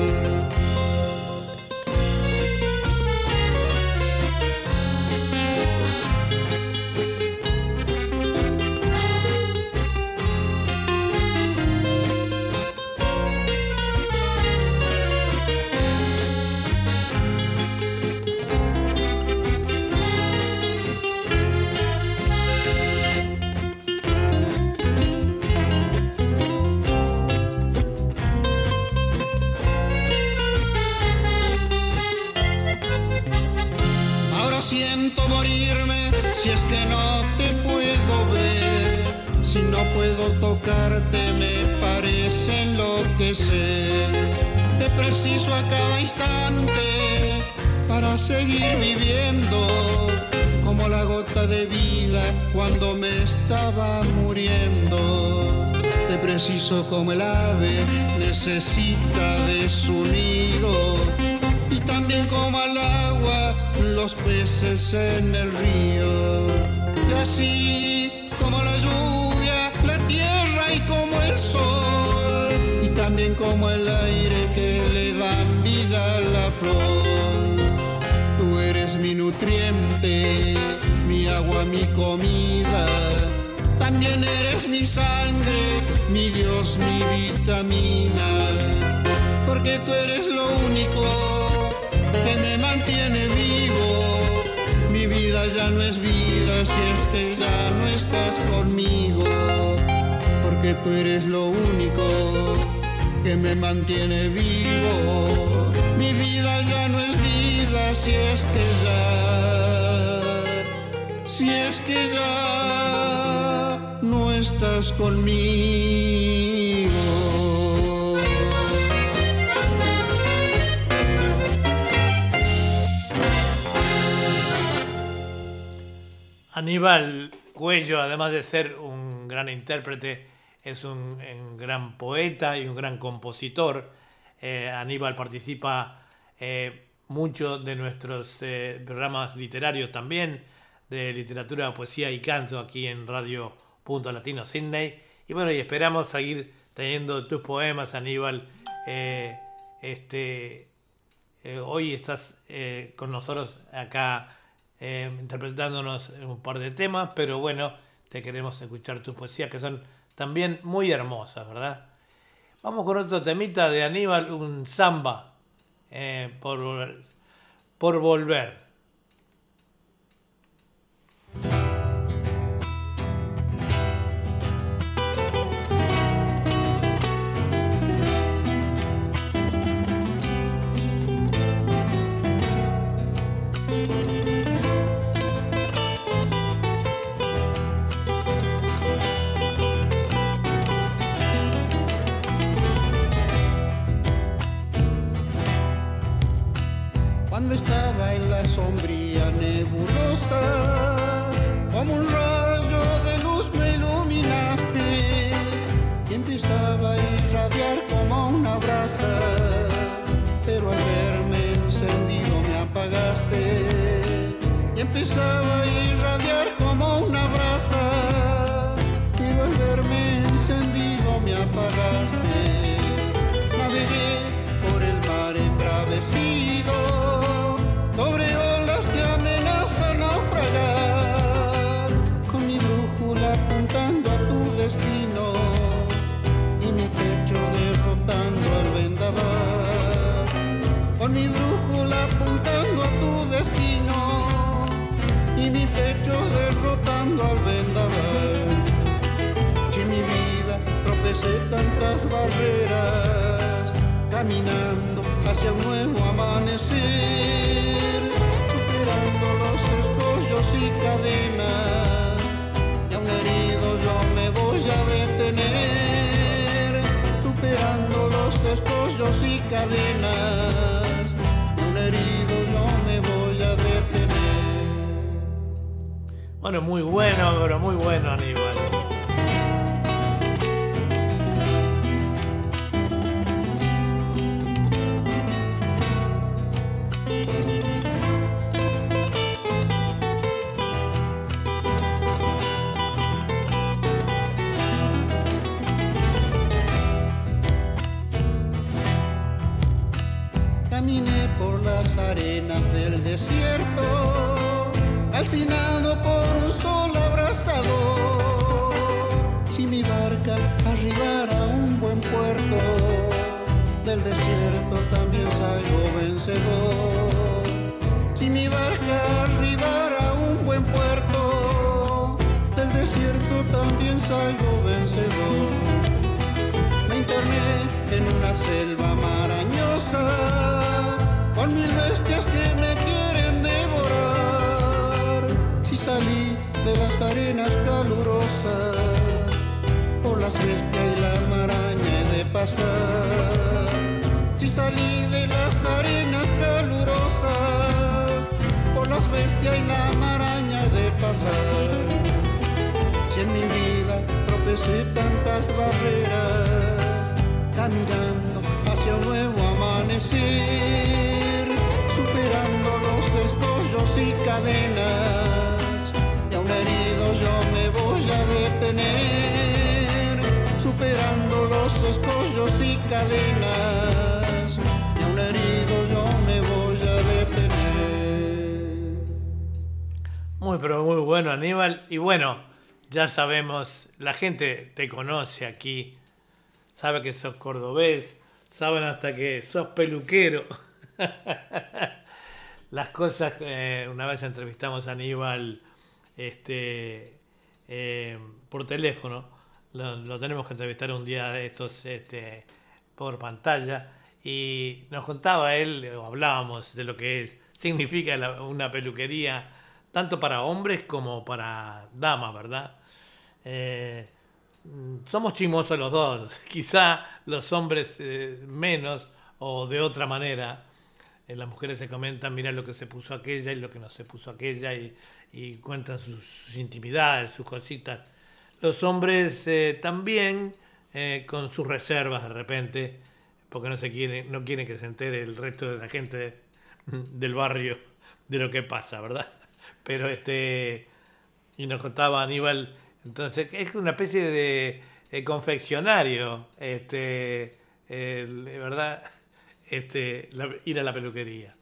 Tocarte me parece enloquecer. Te preciso a cada instante para seguir viviendo. Como la gota de vida cuando me estaba muriendo. Te preciso como el ave necesita de su nido y también como al agua los peces en el río. Y así sol, y también como el aire que le dan vida a la flor. Tú eres mi nutriente, mi agua, mi comida. También eres mi sangre, mi Dios, mi vitamina. Porque tú eres lo único que me mantiene vivo. Mi vida ya no es vida si es que ya no estás conmigo. Porque tú eres lo único que me mantiene vivo. Mi vida ya no es vida si es que ya, si es que ya no estás conmigo. Aníbal Cuello, además de ser un gran intérprete, es un, gran poeta y un gran compositor. Eh, Aníbal participa eh, mucho de nuestros eh, programas literarios también, de literatura, poesía y canto aquí en Radio Punto Latino Sydney. Y bueno, y esperamos seguir teniendo tus poemas, Aníbal. Eh, este, hoy estás con nosotros acá interpretándonos un par de temas, pero bueno, te queremos escuchar tus poesías que son también muy hermosas, ¿verdad? Vamos con otro temita de Aníbal, un samba eh, por, por volver. Las bestias y la maraña de pasar. Si salí de las arenas calurosas, por las bestias y la maraña de pasar. Si en mi vida tropecé tantas barreras, caminando hacia un nuevo amanecer, superando los escollos y cadenas, cadenas, y aún herido yo me voy a detener. Muy, pero muy bueno, Aníbal. Y bueno, ya sabemos, la gente te conoce aquí, sabe que sos cordobés, saben hasta que sos peluquero. <laughs> Las cosas, eh, una vez entrevistamos a Aníbal este, eh, por teléfono, lo, lo tenemos que entrevistar un día de estos este, por pantalla, y nos contaba él, o hablábamos de lo que es, significa una peluquería, tanto para hombres como para damas, ¿verdad? Eh, somos chimosos los dos, <laughs> quizá los hombres eh, menos o de otra manera. Eh, las mujeres se comentan, mira lo que se puso aquella y lo que no se puso aquella y, y cuentan sus, sus intimidades, sus cositas. Los hombres eh, también eh, con sus reservas de repente, porque no se quieren, no quieren que se entere el resto de la gente del barrio de lo que pasa, ¿verdad? <laughs> Pero este y nos contaba Aníbal, entonces es una especie de, de confeccionario, este, ¿verdad? Este, ir a la peluquería.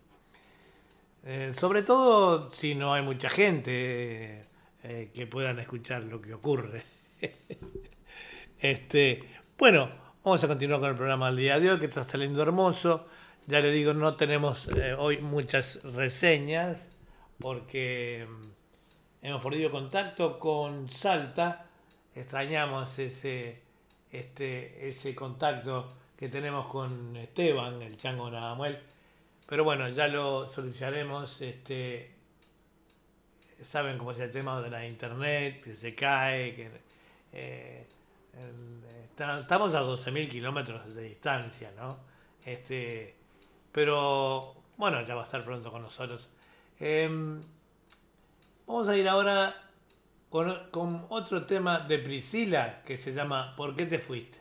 Eh, sobre todo si no hay mucha gente eh, que puedan escuchar lo que ocurre. <laughs> este, bueno, vamos a continuar con el programa del día de hoy, que está saliendo hermoso. Ya le digo, no tenemos eh, hoy muchas reseñas porque mm, hemos perdido contacto con Salta. Extrañamos ese, este, ese contacto que tenemos con Esteban, el chango Nadamuel. Pero bueno, ya lo solucionaremos. Este, saben cómo es el tema de la internet, que se cae, que eh, estamos a 12.000 kilómetros de distancia, ¿no? Este, pero bueno, ya va a estar pronto con nosotros. Em, vamos a ir ahora con otro tema de Priscila que se llama ¿Por qué te fuiste?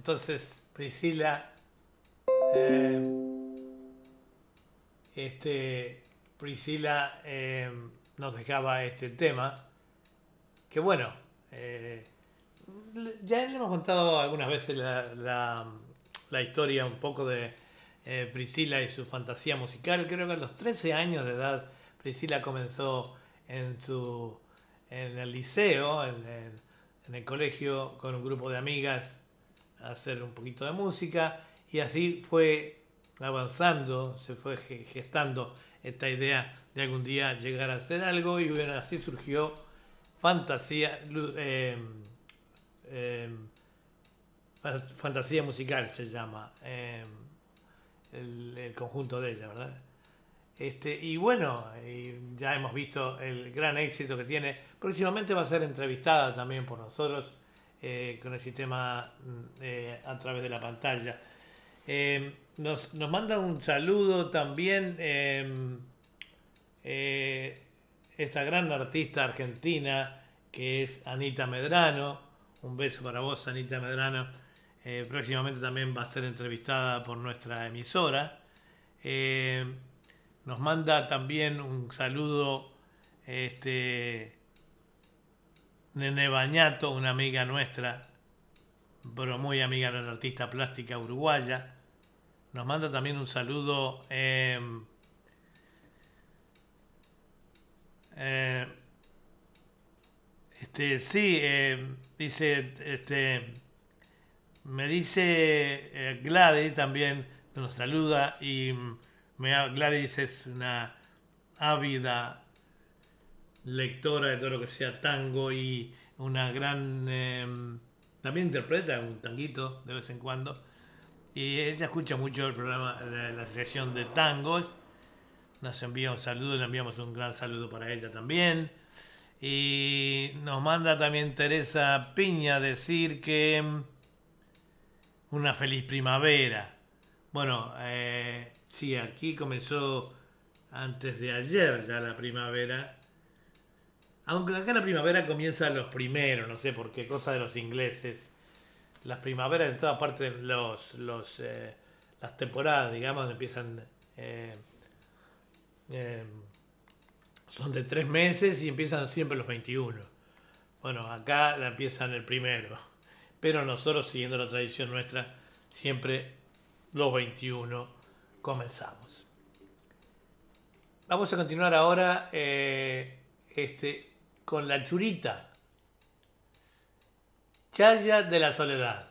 Entonces Priscila, eh, este, Priscila eh, nos dejaba este tema, que bueno, eh, ya le hemos contado algunas veces la, historia un poco de Priscila y su fantasía musical. Creo que a los 13 años de edad Priscila comenzó en su en el liceo, en, el colegio, con un grupo de amigas hacer un poquito de música y así fue avanzando, se fue ge- gestando esta idea de algún día llegar a hacer algo y así surgió Fantasía, eh, Fa- Fantasía Musical se llama, eh, el, conjunto de ella, ¿verdad? Este, y bueno, ya hemos visto el gran éxito que tiene. Próximamente va a ser entrevistada también por nosotros eh, con el sistema mm, eh, a través de la pantalla. Eh, nos, nos manda un saludo también eh, eh, esta gran artista argentina que es Anita Medrano. Un beso para vos, Anita Medrano. Próximamente también va a ser entrevistada por nuestra emisora. Eh, nos manda también un saludo este, Nene Bañato, una amiga nuestra, pero muy amiga de la artista plástica uruguaya. Nos manda también un saludo eh, eh, este, sí, eh, dice, este, me dice eh, Gladys también, nos saluda y mm, me, Gladys es una ávida lectora de todo lo que sea tango y una gran... eh, también interpreta un tanguito de vez en cuando. Y ella escucha mucho el programa, la, la sección de tangos. Nos envía un saludo, le enviamos un gran saludo para ella también. Y nos manda también Teresa Piña decir que mm, una feliz primavera. Bueno, eh, sí, aquí comenzó antes de ayer ya la primavera. Aunque acá la primavera comienza los primeros, no sé por qué, cosa de los ingleses. Las primaveras en toda parte, eh, las temporadas, digamos, empiezan... eh, eh, son de tres meses y empiezan siempre los 21. Bueno, acá la empiezan el primero. Pero nosotros, siguiendo la tradición nuestra, siempre los 21 comenzamos. Vamos a continuar ahora este, con la churita. Chaya de la Soledad.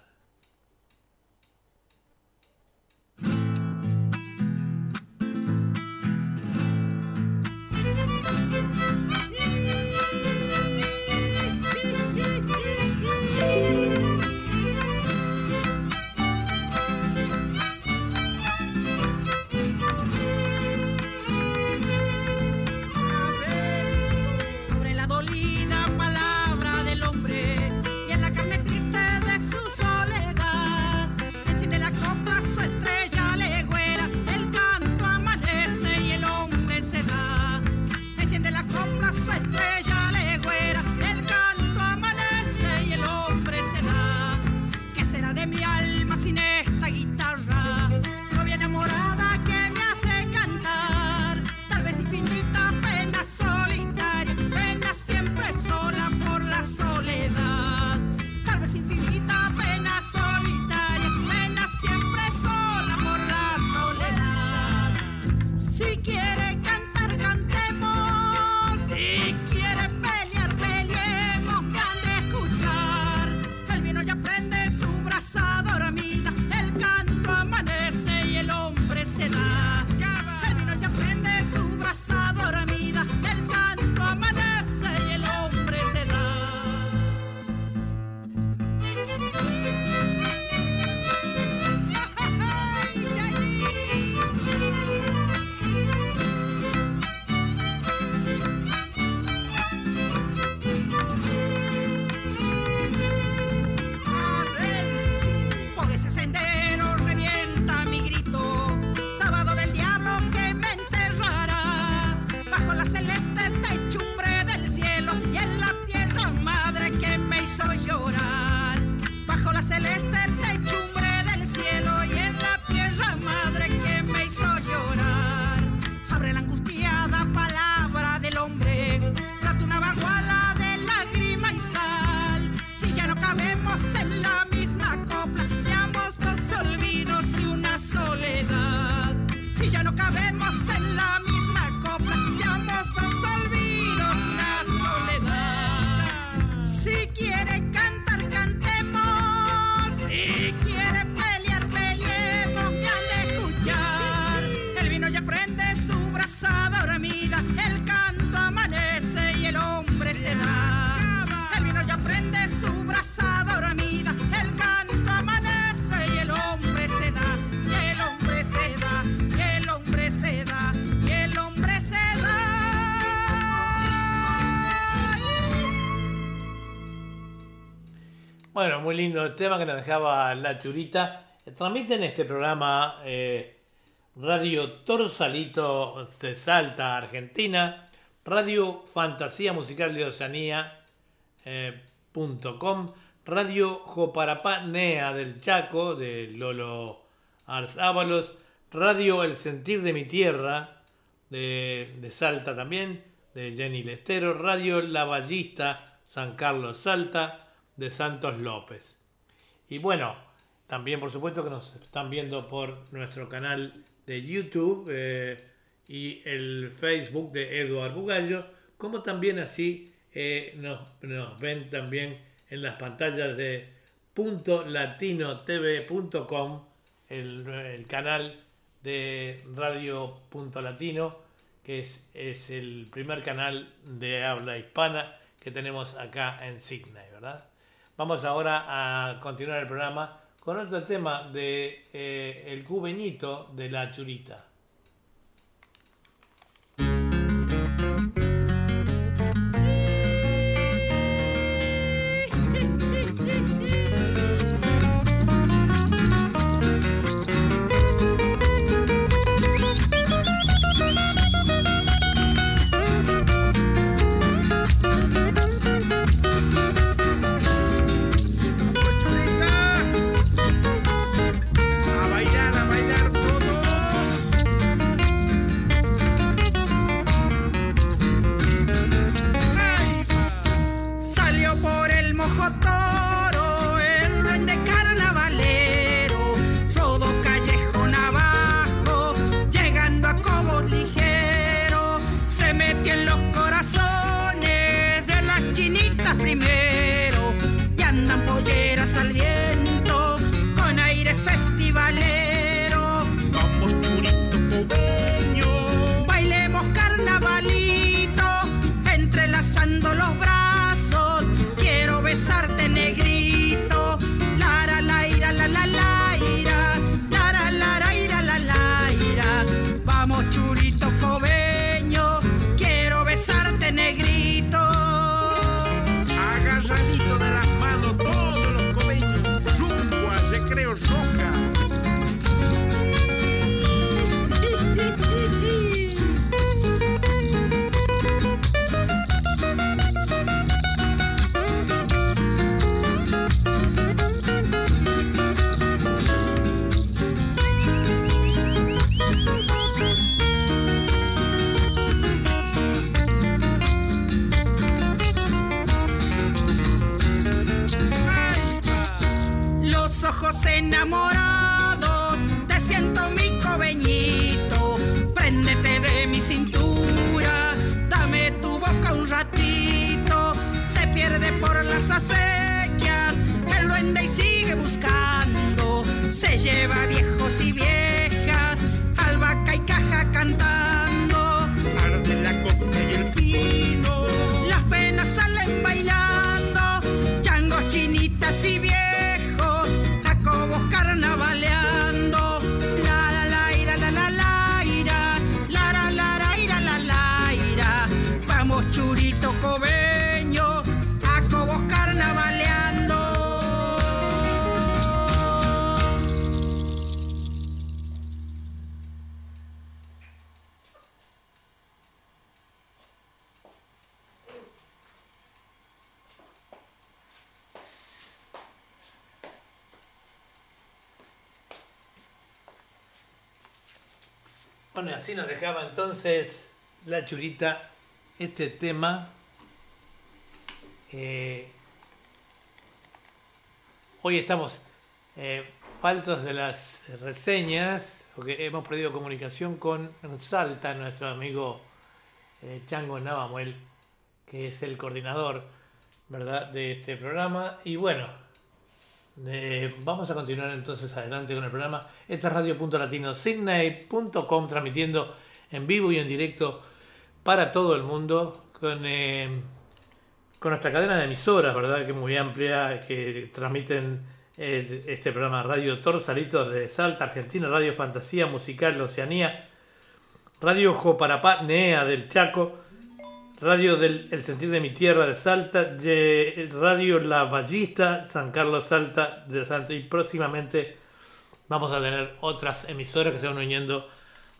Muy lindo el tema que nos dejaba la churita. Transmiten este programa eh, Radio Torsalito de Salta, Argentina, Radio Fantasía Musical de Oceanía, eh, Radio Joparapá Nea del Chaco, de Lolo Arzábalos, Radio El Sentir de mi Tierra, de, de Salta también, de Jenny Lestero, Radio La Ballista, San Carlos Salta, de Santos López. Y bueno, también por supuesto que nos están viendo por nuestro canal de YouTube eh, y el Facebook de Eduard Bugallo, como también así eh, nos, ven también en las pantallas de .latinotv.com, el, el canal de Radio Punto Latino, que es, es el primer canal de habla hispana que tenemos acá en Sydney, ¿verdad? Vamos ahora a continuar el programa con otro tema de eh, el cubeñito de la churita. Enamorados, te siento mi cobeñito. Préndete de mi cintura, dame tu boca un ratito. Se pierde por las acequias, el duende y sigue buscando. Se lleva viejos entonces la churita este tema. Eh, hoy estamos eh, faltos de las reseñas, porque hemos perdido comunicación con Salta, nuestro amigo eh, Chango Navamuel, que es el coordinador ¿verdad? de este programa. Y bueno, eh, vamos a continuar entonces adelante con el programa. Esta es radio.latino.sydney.com transmitiendo en vivo y en directo para todo el mundo con, eh, con nuestra cadena de emisoras, ¿verdad? Que es muy amplia, que transmiten este programa Radio Torsalitos de Salta, Argentina, Radio Fantasía Musical Oceanía, Radio Joparapá Nea del Chaco, Radio del El Sentir de mi Tierra de Salta, de Radio La Ballista, San Carlos Salta de Salta y próximamente vamos a tener otras emisoras que se van uniendo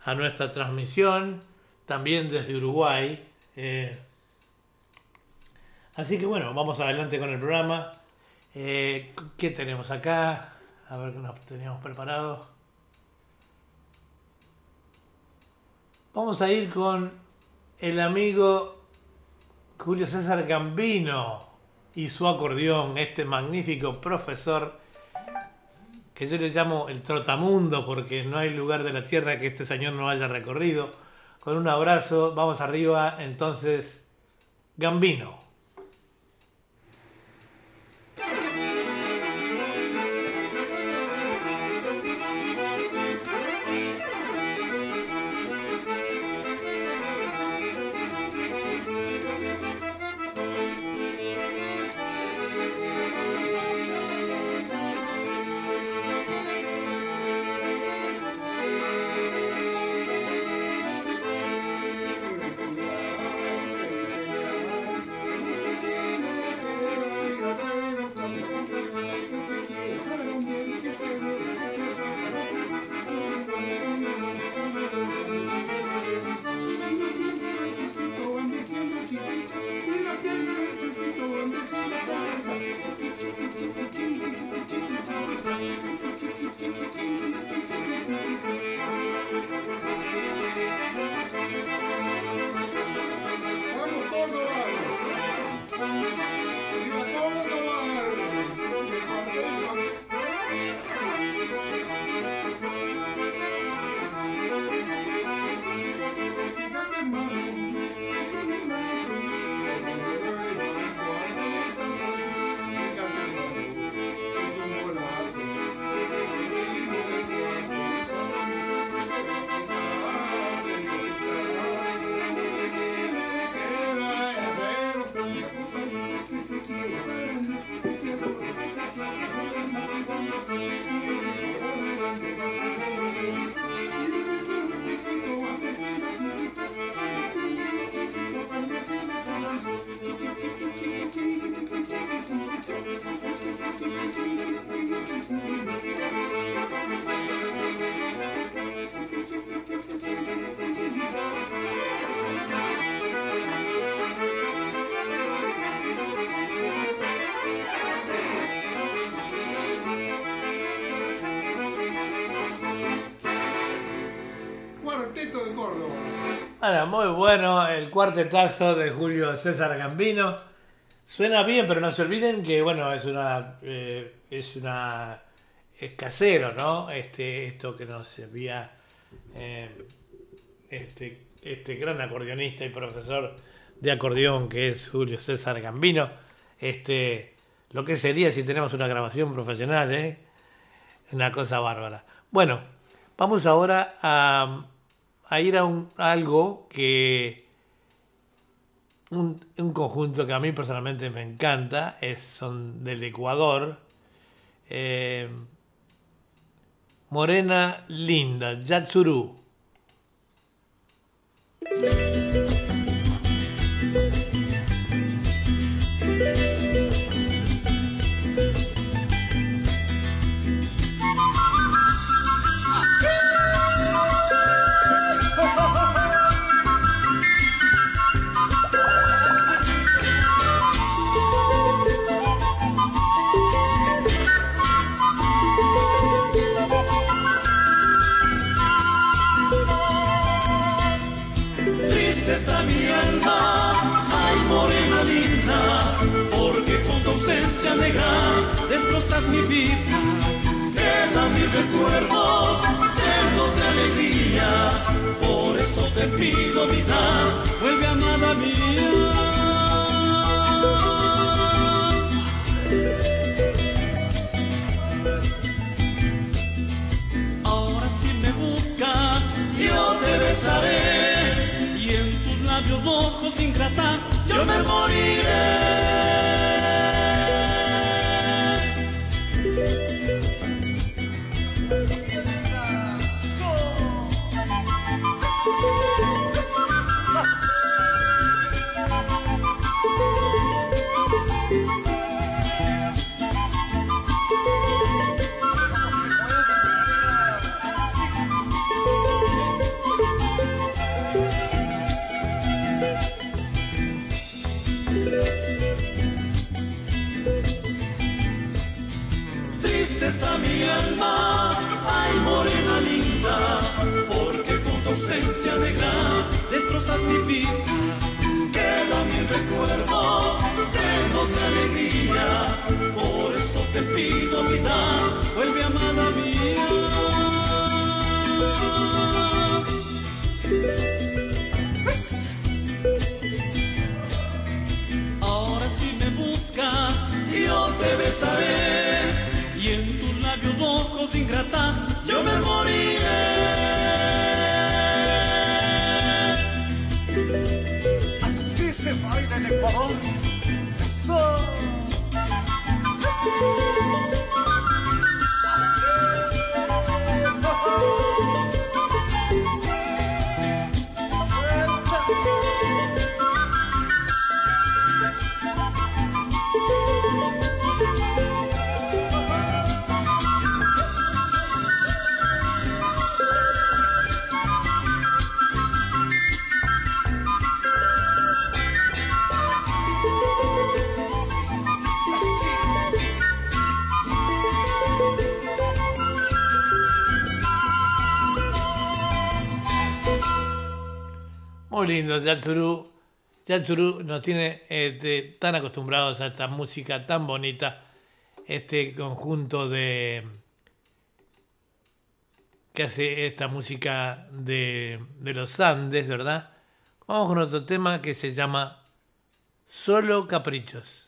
a nuestra transmisión, también desde Uruguay. eh. así que bueno, vamos adelante con el programa. Eh, ¿Qué tenemos acá? A ver qué nos teníamos preparado. Vamos a ir con el amigo Julio César Gambino y su acordeón, este magnífico profesor que yo le llamo el trotamundo porque no hay lugar de la tierra que este señor no haya recorrido. Con un abrazo, vamos arriba, entonces, Gambino. Muy bueno el cuartetazo de Julio César Gambino. Suena bien, pero no se olviden que, bueno, es una. eh, es una. Es casero, ¿no? Este, esto que nos envía eh, este, este gran acordeonista y profesor de acordeón que es Julio César Gambino. Este, lo que sería si tenemos una grabación profesional, ¿eh? Una cosa bárbara. Bueno, vamos ahora a, a ir a, un, algo que. Un, un conjunto que a mí personalmente me encanta, es, son del Ecuador. eh, Morena Linda, Yatsuru. Recuerdos llenos de alegría, por eso te pido vida, vuelve amada mía. Ahora si me buscas, yo te besaré y en tus labios rojos ingrata yo me moriré. Ausencia negra destrozas mi vida. Quedan mis recuerdos llenos de alegría, por eso te pido vida, vuelve amada mía. Ahora si me buscas, yo te besaré y en tus labios rojos ingrata yo me moriré. Baila Muy lindo, Yatsuru. Yatsuru nos tiene este, tan acostumbrados a esta música tan bonita, este conjunto de que hace esta música de, de los Andes, ¿verdad? Vamos con otro tema que se llama Solo Caprichos.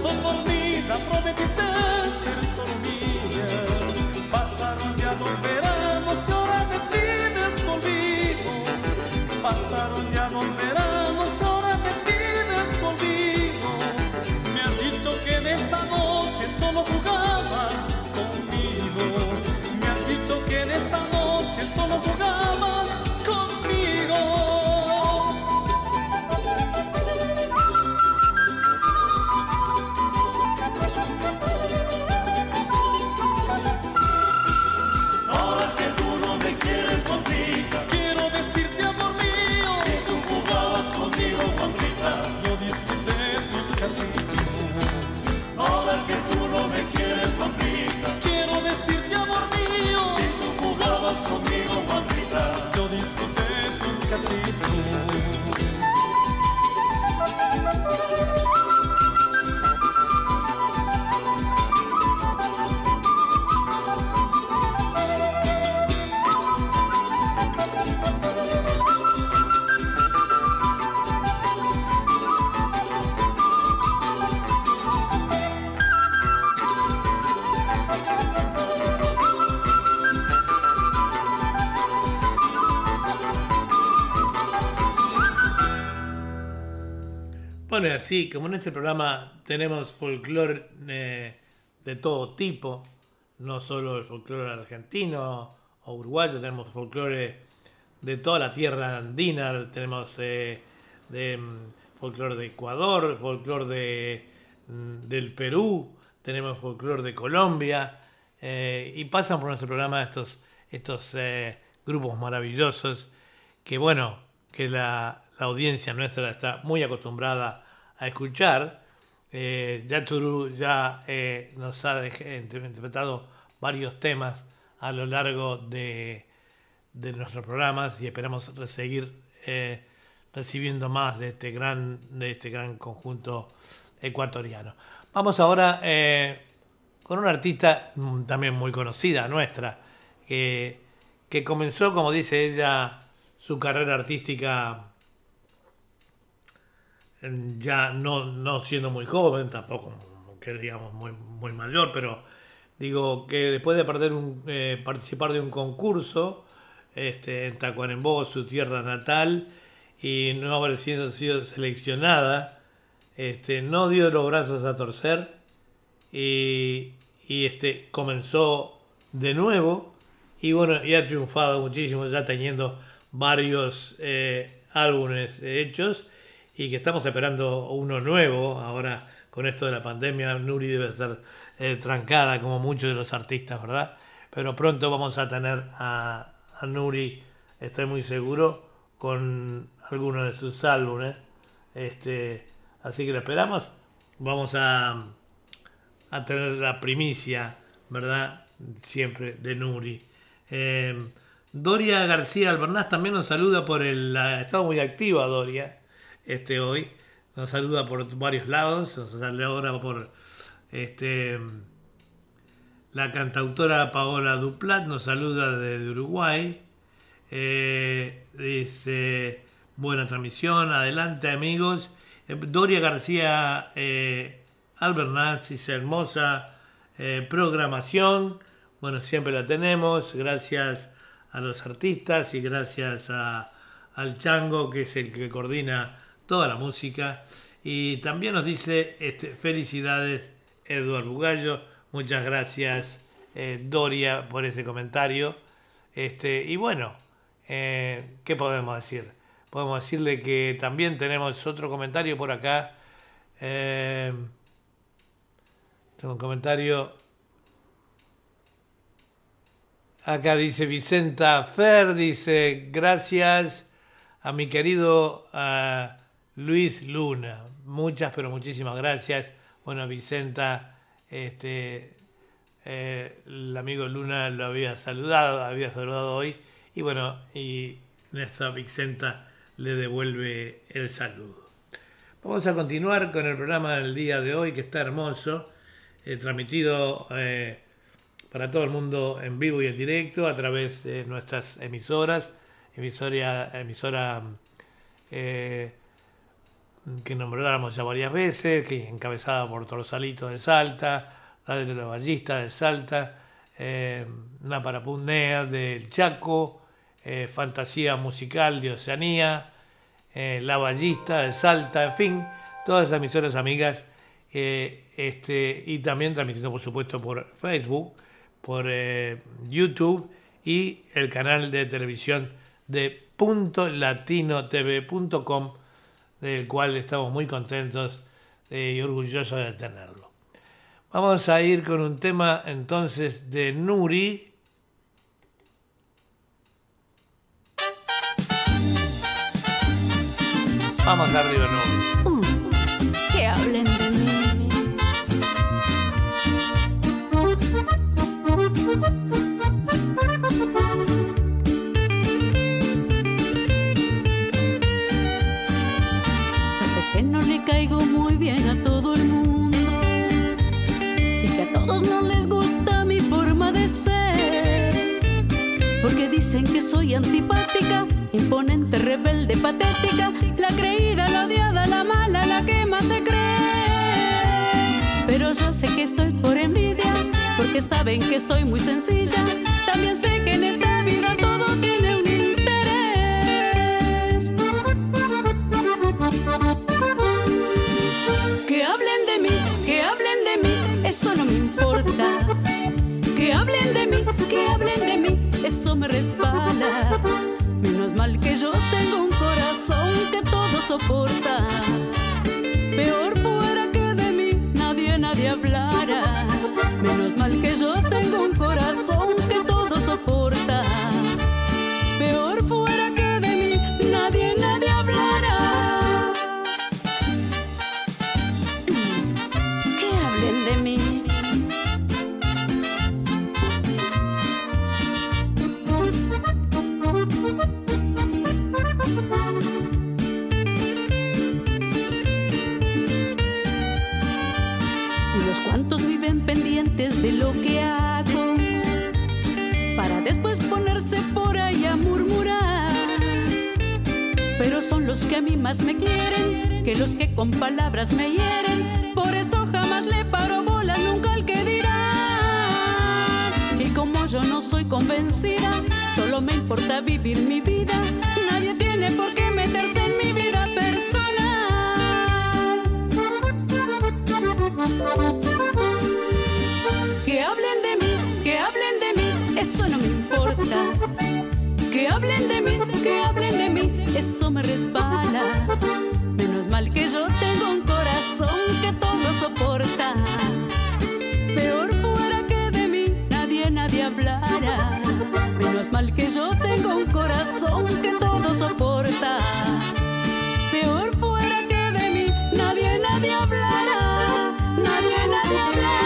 Brazos dormida prometiste ser solo mía. Pasaron ya dos veranos y ahora me pides tu. Pasaron ya dos veranos y ahora me pides tu. Me has dicho que en esa noche solo jugabas conmigo. Me has dicho que en esa noche solo jugabas Así, como en este programa tenemos folclore eh, de todo tipo, no solo el folclore argentino o uruguayo, tenemos folclore de toda la tierra andina, tenemos eh, de mm, folclore de Ecuador, folclore de, mm, del Perú, tenemos folclore de Colombia, eh, y pasan por nuestro programa estos, estos eh, grupos maravillosos que, bueno, que la, la audiencia nuestra está muy acostumbrada a escuchar. Eh, ya ya eh, nos ha interpretado varios temas a lo largo de, de nuestros programas y esperamos seguir eh, recibiendo más de este gran, de este gran conjunto ecuatoriano. Vamos ahora eh, con una artista mm, también muy conocida nuestra, que, comenzó, como dice ella, su carrera artística ya no, no siendo muy joven, tampoco que digamos muy, muy mayor, pero digo que después de perder eh, participar de un concurso este, en Tacuarembó, su tierra natal, y no haber sido, sido seleccionada, este, no dio los brazos a torcer y, y, este, comenzó de nuevo. Y bueno, y ha triunfado muchísimo ya teniendo varios eh, álbumes hechos y que estamos esperando uno nuevo ahora con esto de la pandemia. Nuri debe estar eh, trancada como muchos de los artistas verdad pero pronto vamos a tener a, Nuri estoy muy seguro con algunos de sus álbumes. Este así que lo esperamos. Vamos a a tener la primicia, ¿verdad? Siempre de Nuri. Eh, Doria García Albernaz también nos saluda por el... la- Está muy activa Doria este hoy. Nos saluda por varios lados. Nos saluda ahora por este, la cantautora Paola Duplat. Nos saluda desde Uruguay. Eh, dice, buena transmisión, adelante amigos. Eh, Doria García eh, Albernaz dice, hermosa eh, programación. Bueno, siempre la tenemos, gracias a los artistas y gracias a, al Chango, que es el que coordina toda la música. Y también nos dice, este, felicidades Eduardo Bugallo, muchas gracias eh, Doria por ese comentario. Este, y bueno, eh, ¿qué podemos decir? Podemos decirle que también tenemos otro comentario por acá. Eh, tengo un comentario. Acá dice Vicenta Fer, dice gracias a mi querido Luis Luna. Muchas, pero muchísimas gracias. Bueno, Vicenta, este, eh, el amigo Luna lo había saludado, había saludado hoy. Y bueno, y nuestra Vicenta le devuelve el saludo. Vamos a continuar con el programa del día de hoy, que está hermoso, eh, transmitido eh, para todo el mundo en vivo y en directo a través de nuestras emisoras, emisora, emisora que nombráramos ya varias veces, que encabezada por Torsalito de Salta, Radio de los Ballistas de Salta, eh, Naparapunea del Chaco, eh, Fantasía Musical de Oceanía, eh, La Ballista de Salta, en fin, todas esas emisoras amigas, eh, este, y también transmitiendo por supuesto por Facebook, por YouTube y el canal de televisión de puntolatino.tv.com, del cual estamos muy contentos eh, y orgullosos de tenerlo. Vamos a ir con un tema entonces de Nuri. Vamos arriba, Nuri. Dicen que soy antipática, imponente, rebelde, patética, la creída, la odiada, la mala, la que más se cree. Pero yo sé que estoy por envidia, porque saben que soy muy sencilla. También sé que en esta vida todo tiene un interés. Que hablen de mí, que hablen de mí, eso no me importa. Que hablen de mí, que hablen de mí. que yo tengo un corazón que todo soporta. Peor fuera que de mí nadie, nadie hablara. Menos mal que yo tengo un corazón que todo soporta. A mí más me quieren que los que con palabras me hieren. Por esto jamás le paro bola nunca al que dirá. Y como yo no soy convencida, solo me importa vivir mi vida. Nadie tiene por qué meterse en mi vida personal. Que hablen de mí, que hablen de mí, eso no me importa. Que hablen de mí, que hablen de mí, eso me resbala. Menos mal que yo tengo un corazón que todo soporta. Peor fuera que de mí nadie, nadie hablara. Menos mal que yo tengo un corazón que todo soporta. Peor fuera que de mí nadie, nadie hablara. Nadie, nadie hablara.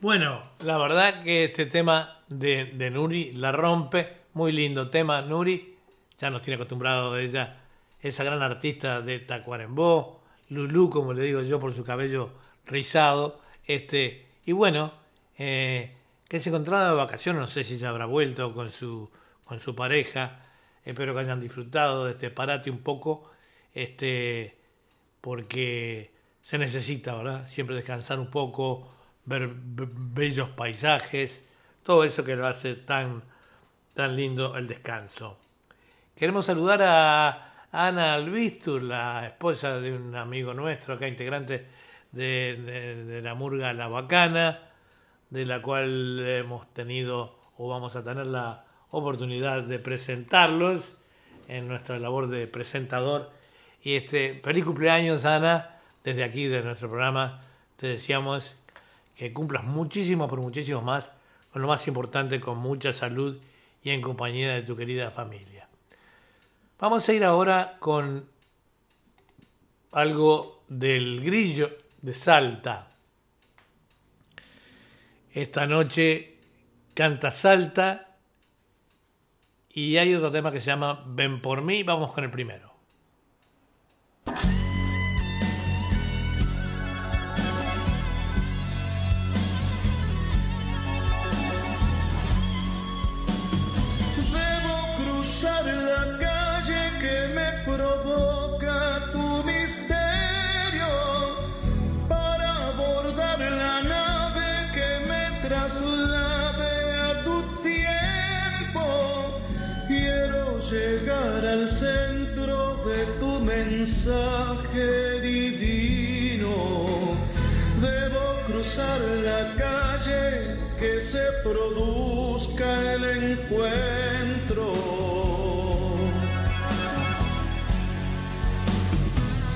Bueno, la verdad que este tema de, Nuri la rompe. Muy lindo tema, Nuri. Ya nos tiene acostumbrado ella. Esa gran artista de Tacuarembó. Lulú, como le digo yo, por su cabello rizado. Este, y bueno, eh, que se encontraba de vacaciones. No sé si se habrá vuelto con su, con su pareja. Espero que hayan disfrutado de este parate un poco. Este, porque se necesita, ¿verdad? Siempre descansar un poco, ver be- bellos paisajes, todo eso que lo hace tan, tan lindo el descanso. Queremos saludar a Ana Albistur, la esposa de un amigo nuestro, acá integrante de la Murga La Bacana, de la cual hemos tenido o vamos a tener la oportunidad de presentarlos en nuestra labor de presentador. Y este, feliz cumpleaños, Ana, desde aquí, de nuestro programa. Te deseamos que cumplas muchísimos, por muchísimos más, con lo más importante, con mucha salud y en compañía de tu querida familia. Vamos a ir ahora con algo del grillo de Salta. Esta noche canta Salta y hay otro tema que se llama Ven por mí. Vamos con el primero. Mensaje divino. Debo cruzar la calle que se produzca el encuentro.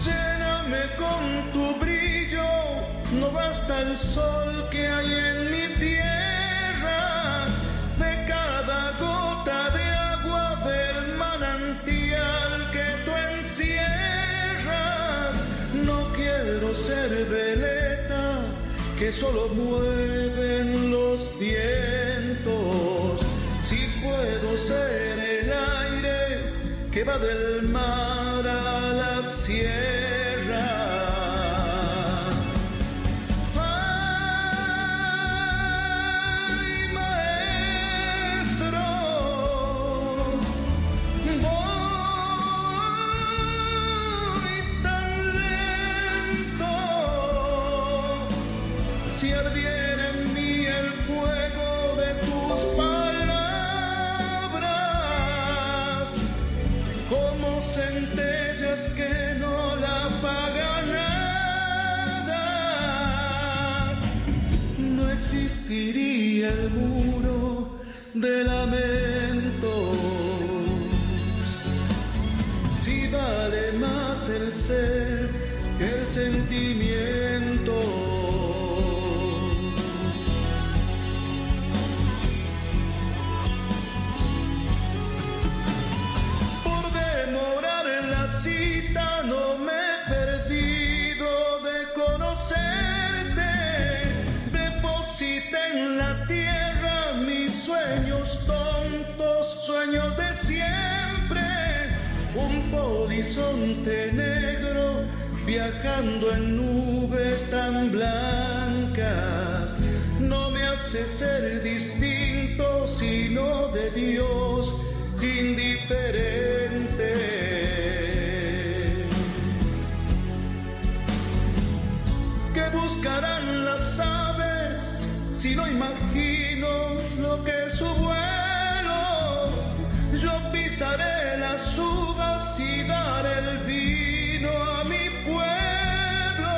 Lléname con tu brillo, no basta el sol que hay en mi tierra. Que solo mueven los vientos. Si puedo ser el aire que va del mar vale más el ser el sentimiento. Horizonte negro viajando en nubes tan blancas. No me hace ser distinto, sino de Dios indiferente. ¿Qué buscarán las aves si no imagino lo que es su vuelo? Yo pisaré y daré el vino a mi pueblo.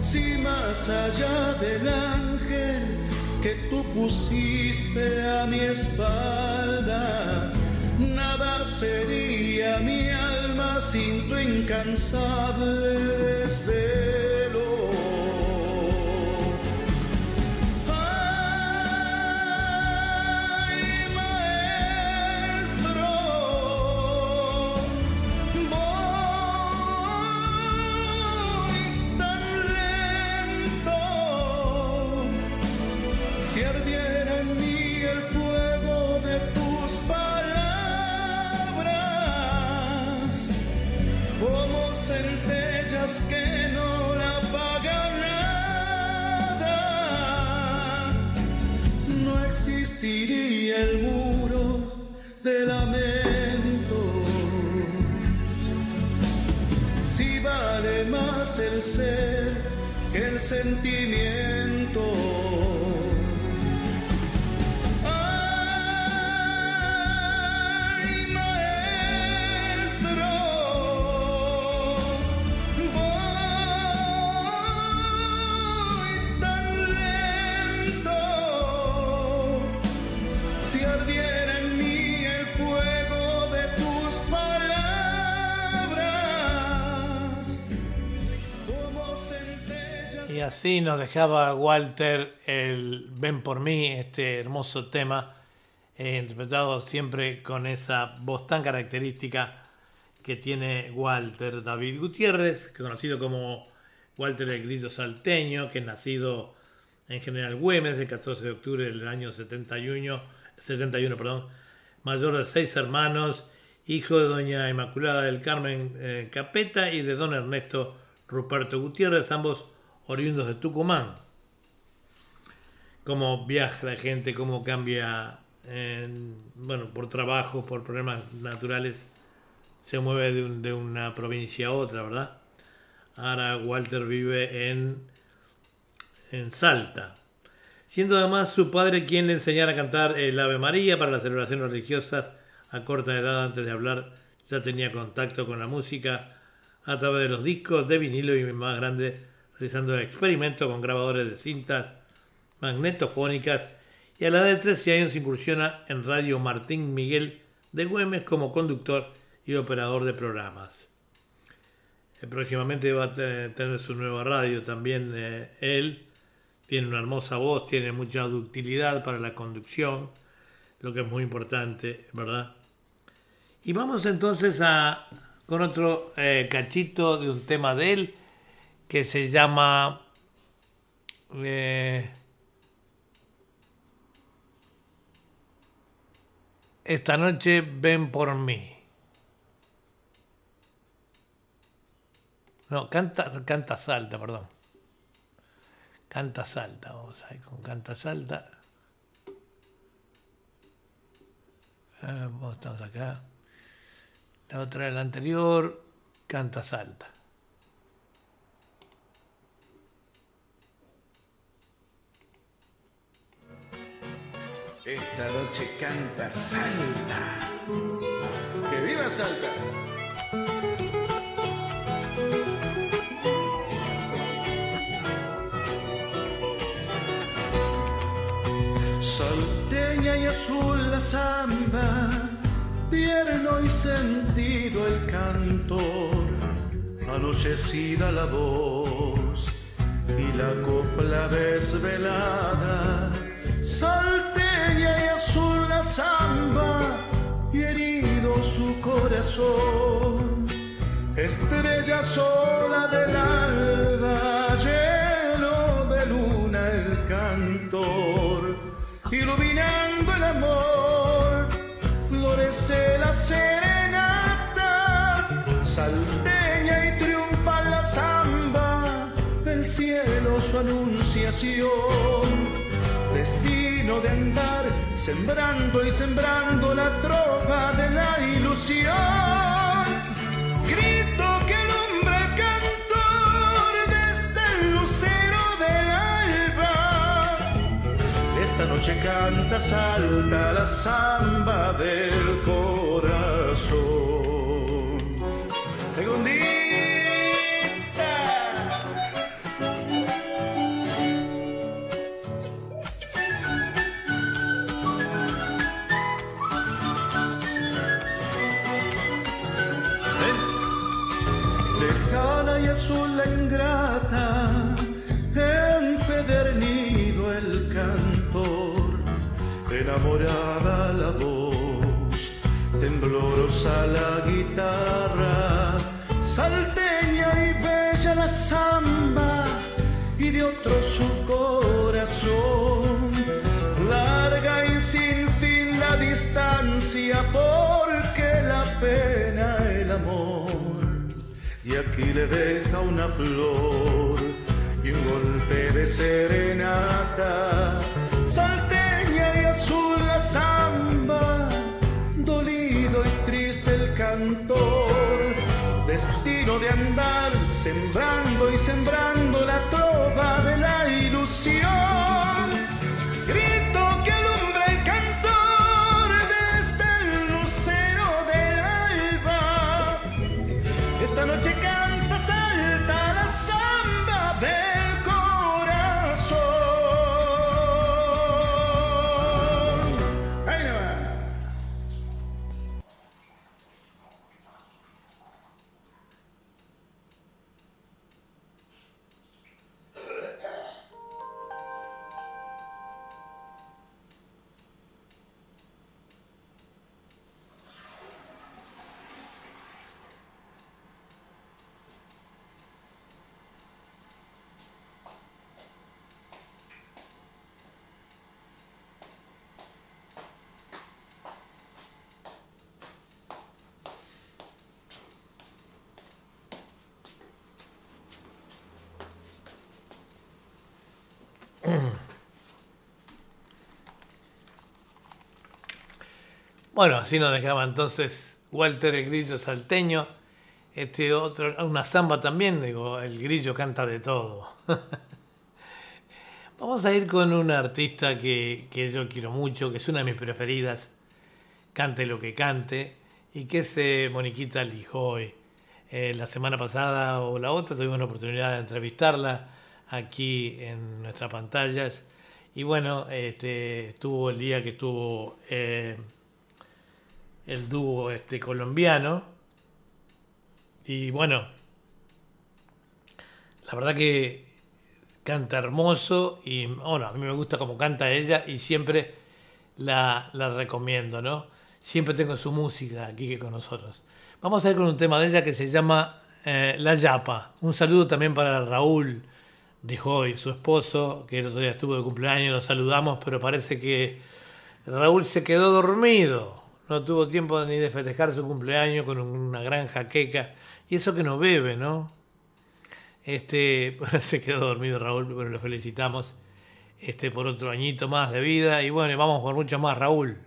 Si más allá del ángel que tú pusiste a mi espalda, nada sería mi alma sin tu incansable desvelo. El sentimiento. Así nos dejaba Walter el Ven por mí, este hermoso tema, eh, interpretado siempre con esa voz tan característica que tiene Walter David Gutiérrez, conocido como Walter el Grillo Salteño, que es nacido en General Güemes el 14 de octubre del año 71, 71 perdón, mayor de seis hermanos, hijo de doña Inmaculada del Carmen eh, Capeta y de don Ernesto Ruperto Gutiérrez, ambos oriundos de Tucumán. Cómo viaja la gente, cómo cambia, en- bueno, por trabajo, por problemas naturales, se mueve de, un- de una provincia a otra, ¿verdad? Ahora Walter vive en, en Salta, siendo además su padre quien le enseñara a cantar el Ave María para las celebraciones religiosas a corta edad antes de hablar, ya tenía contacto con la música a través de los discos de vinilo y más grande, realizando experimentos con grabadores de cintas magnetofónicas y a la edad de 13 años incursiona en Radio Martín Miguel de Güemes como conductor y operador de programas. Eh, próximamente va a te- tener su nueva radio también eh, él. Tiene una hermosa voz, tiene mucha ductilidad para la conducción, lo que es muy importante, ¿verdad? Y vamos entonces a con otro eh, cachito de un tema de él que se llama eh, Esta noche ven por mí. No, canta, canta salta, perdón. Canta salta, vamos a ir con canta salta. Vamos, estamos acá. La otra, la anterior, canta salta. Esta noche canta Salta. ¡Que viva Salta! Salteña y azul la samba, tierno y sentido el canto cantor, anochecida la voz y la copla desvelada, salteña y azul la samba y herido su corazón, estrella sola del alba, lleno de luna el cantor, iluminando el amor, florece la serenata, salteña y triunfa la samba, del cielo su anunciación sembrando y sembrando la tropa de la ilusión. Grito que alumbra el cantor desde el lucero del alba. Esta noche canta, salta la samba del corazón. Segundita. lejana y azul la ingrata, empedernido el cantor, enamorada la voz, temblorosa la guitarra, salteña y bella la samba, y de otro su corazón, larga y sin fin la distancia, porque la pena el amor y aquí le deja una flor y un golpe de serenata. Salteña y azul la samba, dolido y triste el cantor, destino de andar sembrando y sembrando la trova de la ilusión. Bueno, así nos dejaba entonces Walter el Grillo Salteño. Este otro, una samba también, digo, el grillo canta de todo. <laughs> Vamos a ir con una artista que, que yo quiero mucho, que es una de mis preferidas, cante lo que cante, y que es eh, Moniquita Lijoy. Eh, la semana pasada o la otra tuvimos la oportunidad de entrevistarla aquí en nuestras pantallas. Y bueno, este, estuvo el día que estuvo eh, el dúo este, colombiano. Y bueno, la verdad que canta hermoso y bueno, a mí me gusta como canta ella y siempre la, la recomiendo, ¿no? Siempre tengo su música aquí con nosotros. Vamos a ir con un tema de ella que se llama eh, La Yapa. Un saludo también para Raúl de Joy, su esposo, que el otro día estuvo de cumpleaños, lo saludamos, pero parece que Raúl se quedó dormido. No tuvo tiempo ni de festejar su cumpleaños con una gran jaqueca. Y eso que no bebe, ¿no? Este, <laughs> bueno, se quedó dormido Raúl, pero lo felicitamos este, por otro añito más de vida. Y bueno, vamos por mucho más, Raúl.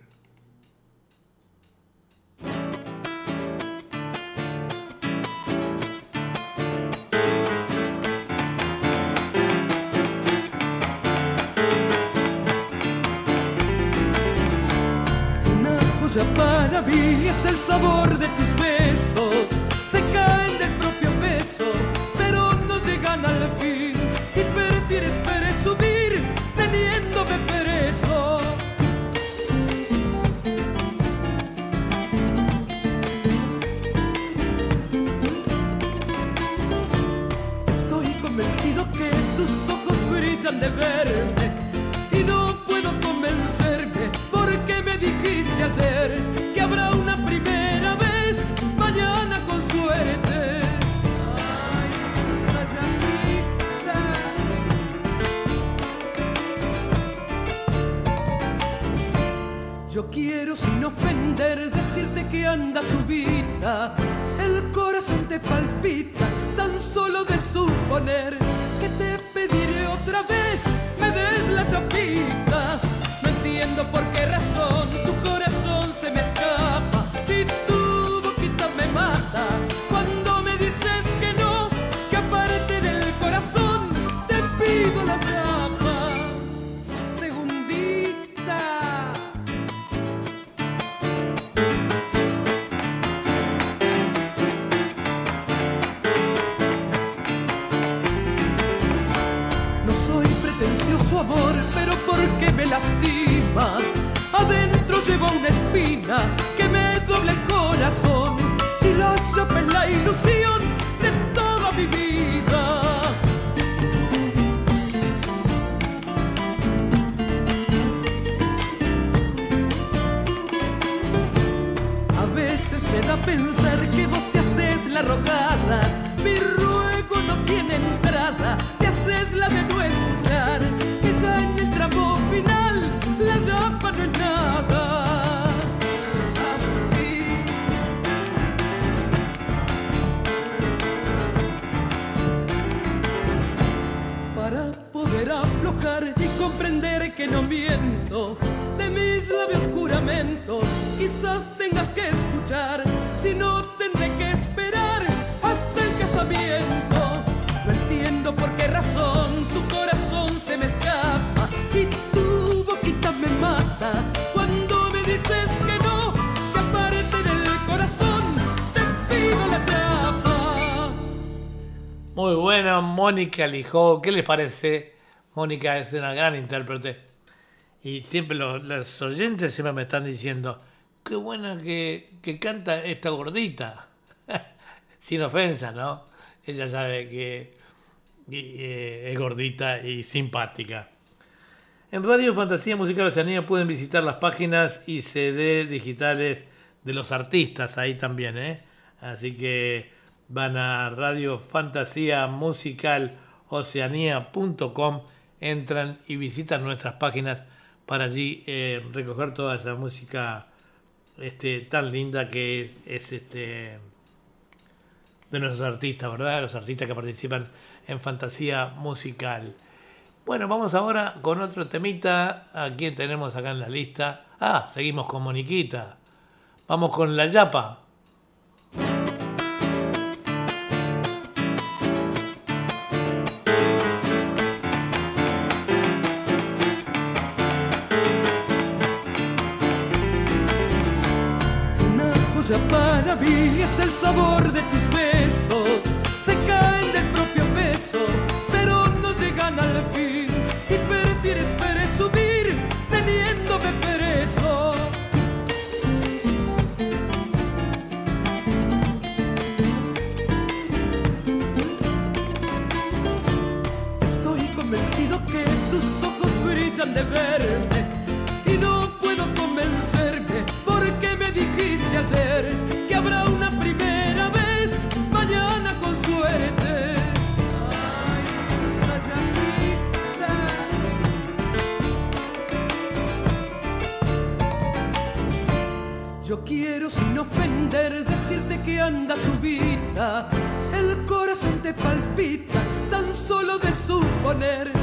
es el sabor de tus besos. Se caen del propio peso, pero no llegan al fin. Y prefieres presumir teniéndome perezo. Estoy convencido que tus ojos brillan de verme. Y no puedo convencerme porque me dijiste ayer habrá una primera vez mañana con suerte. Ay, Sayanita. Yo quiero sin ofender decirte que anda subida, el corazón te palpita tan solo de suponer que te pediré otra vez me des la chapita. No entiendo por qué razón tu corazón se me una espina que me doble el corazón. Si la es la ilusión de toda mi vida. A veces me da pensar que vos te haces la rogada. Mi ruego no tiene entrada. Te haces la comprender que no miento de mis labios juramentos, quizás tengas que escuchar, si no tendré que esperar hasta el casamiento. No entiendo por qué razón tu corazón se me escapa y tu boquita me mata cuando me dices que no, que aparte del corazón te pido la chapa. Muy bueno, Mónica Lijó. ¿Qué les parece? Mónica es una gran intérprete. Y siempre los, oyentes siempre me están diciendo, qué buena que, que canta esta gordita. <laughs> Sin ofensa, ¿no? Ella sabe que, que, eh, es gordita y simpática. En Radio Fantasía Musical Oceanía pueden visitar las páginas y CD digitales de los artistas ahí también, ¿eh? Así que van a Radio Fantasía Musical Oceanía.com, entran y visitan nuestras páginas para allí eh, recoger toda esa música este, tan linda que es, es, este de nuestros artistas, ¿verdad? Los artistas que participan en Fantasía Musical. Bueno, vamos ahora con otro temita. ¿A quién tenemos acá en la lista? Ah, seguimos con Moniquita. Vamos con La Yapa. Es el sabor de tus besos. Se caen del propio peso, pero no llegan al fin. Y prefieres presumir teniéndome preso. Estoy convencido que tus ojos brillan de verme y no puedo convencerme porque me dijiste ayer que habrá una suponer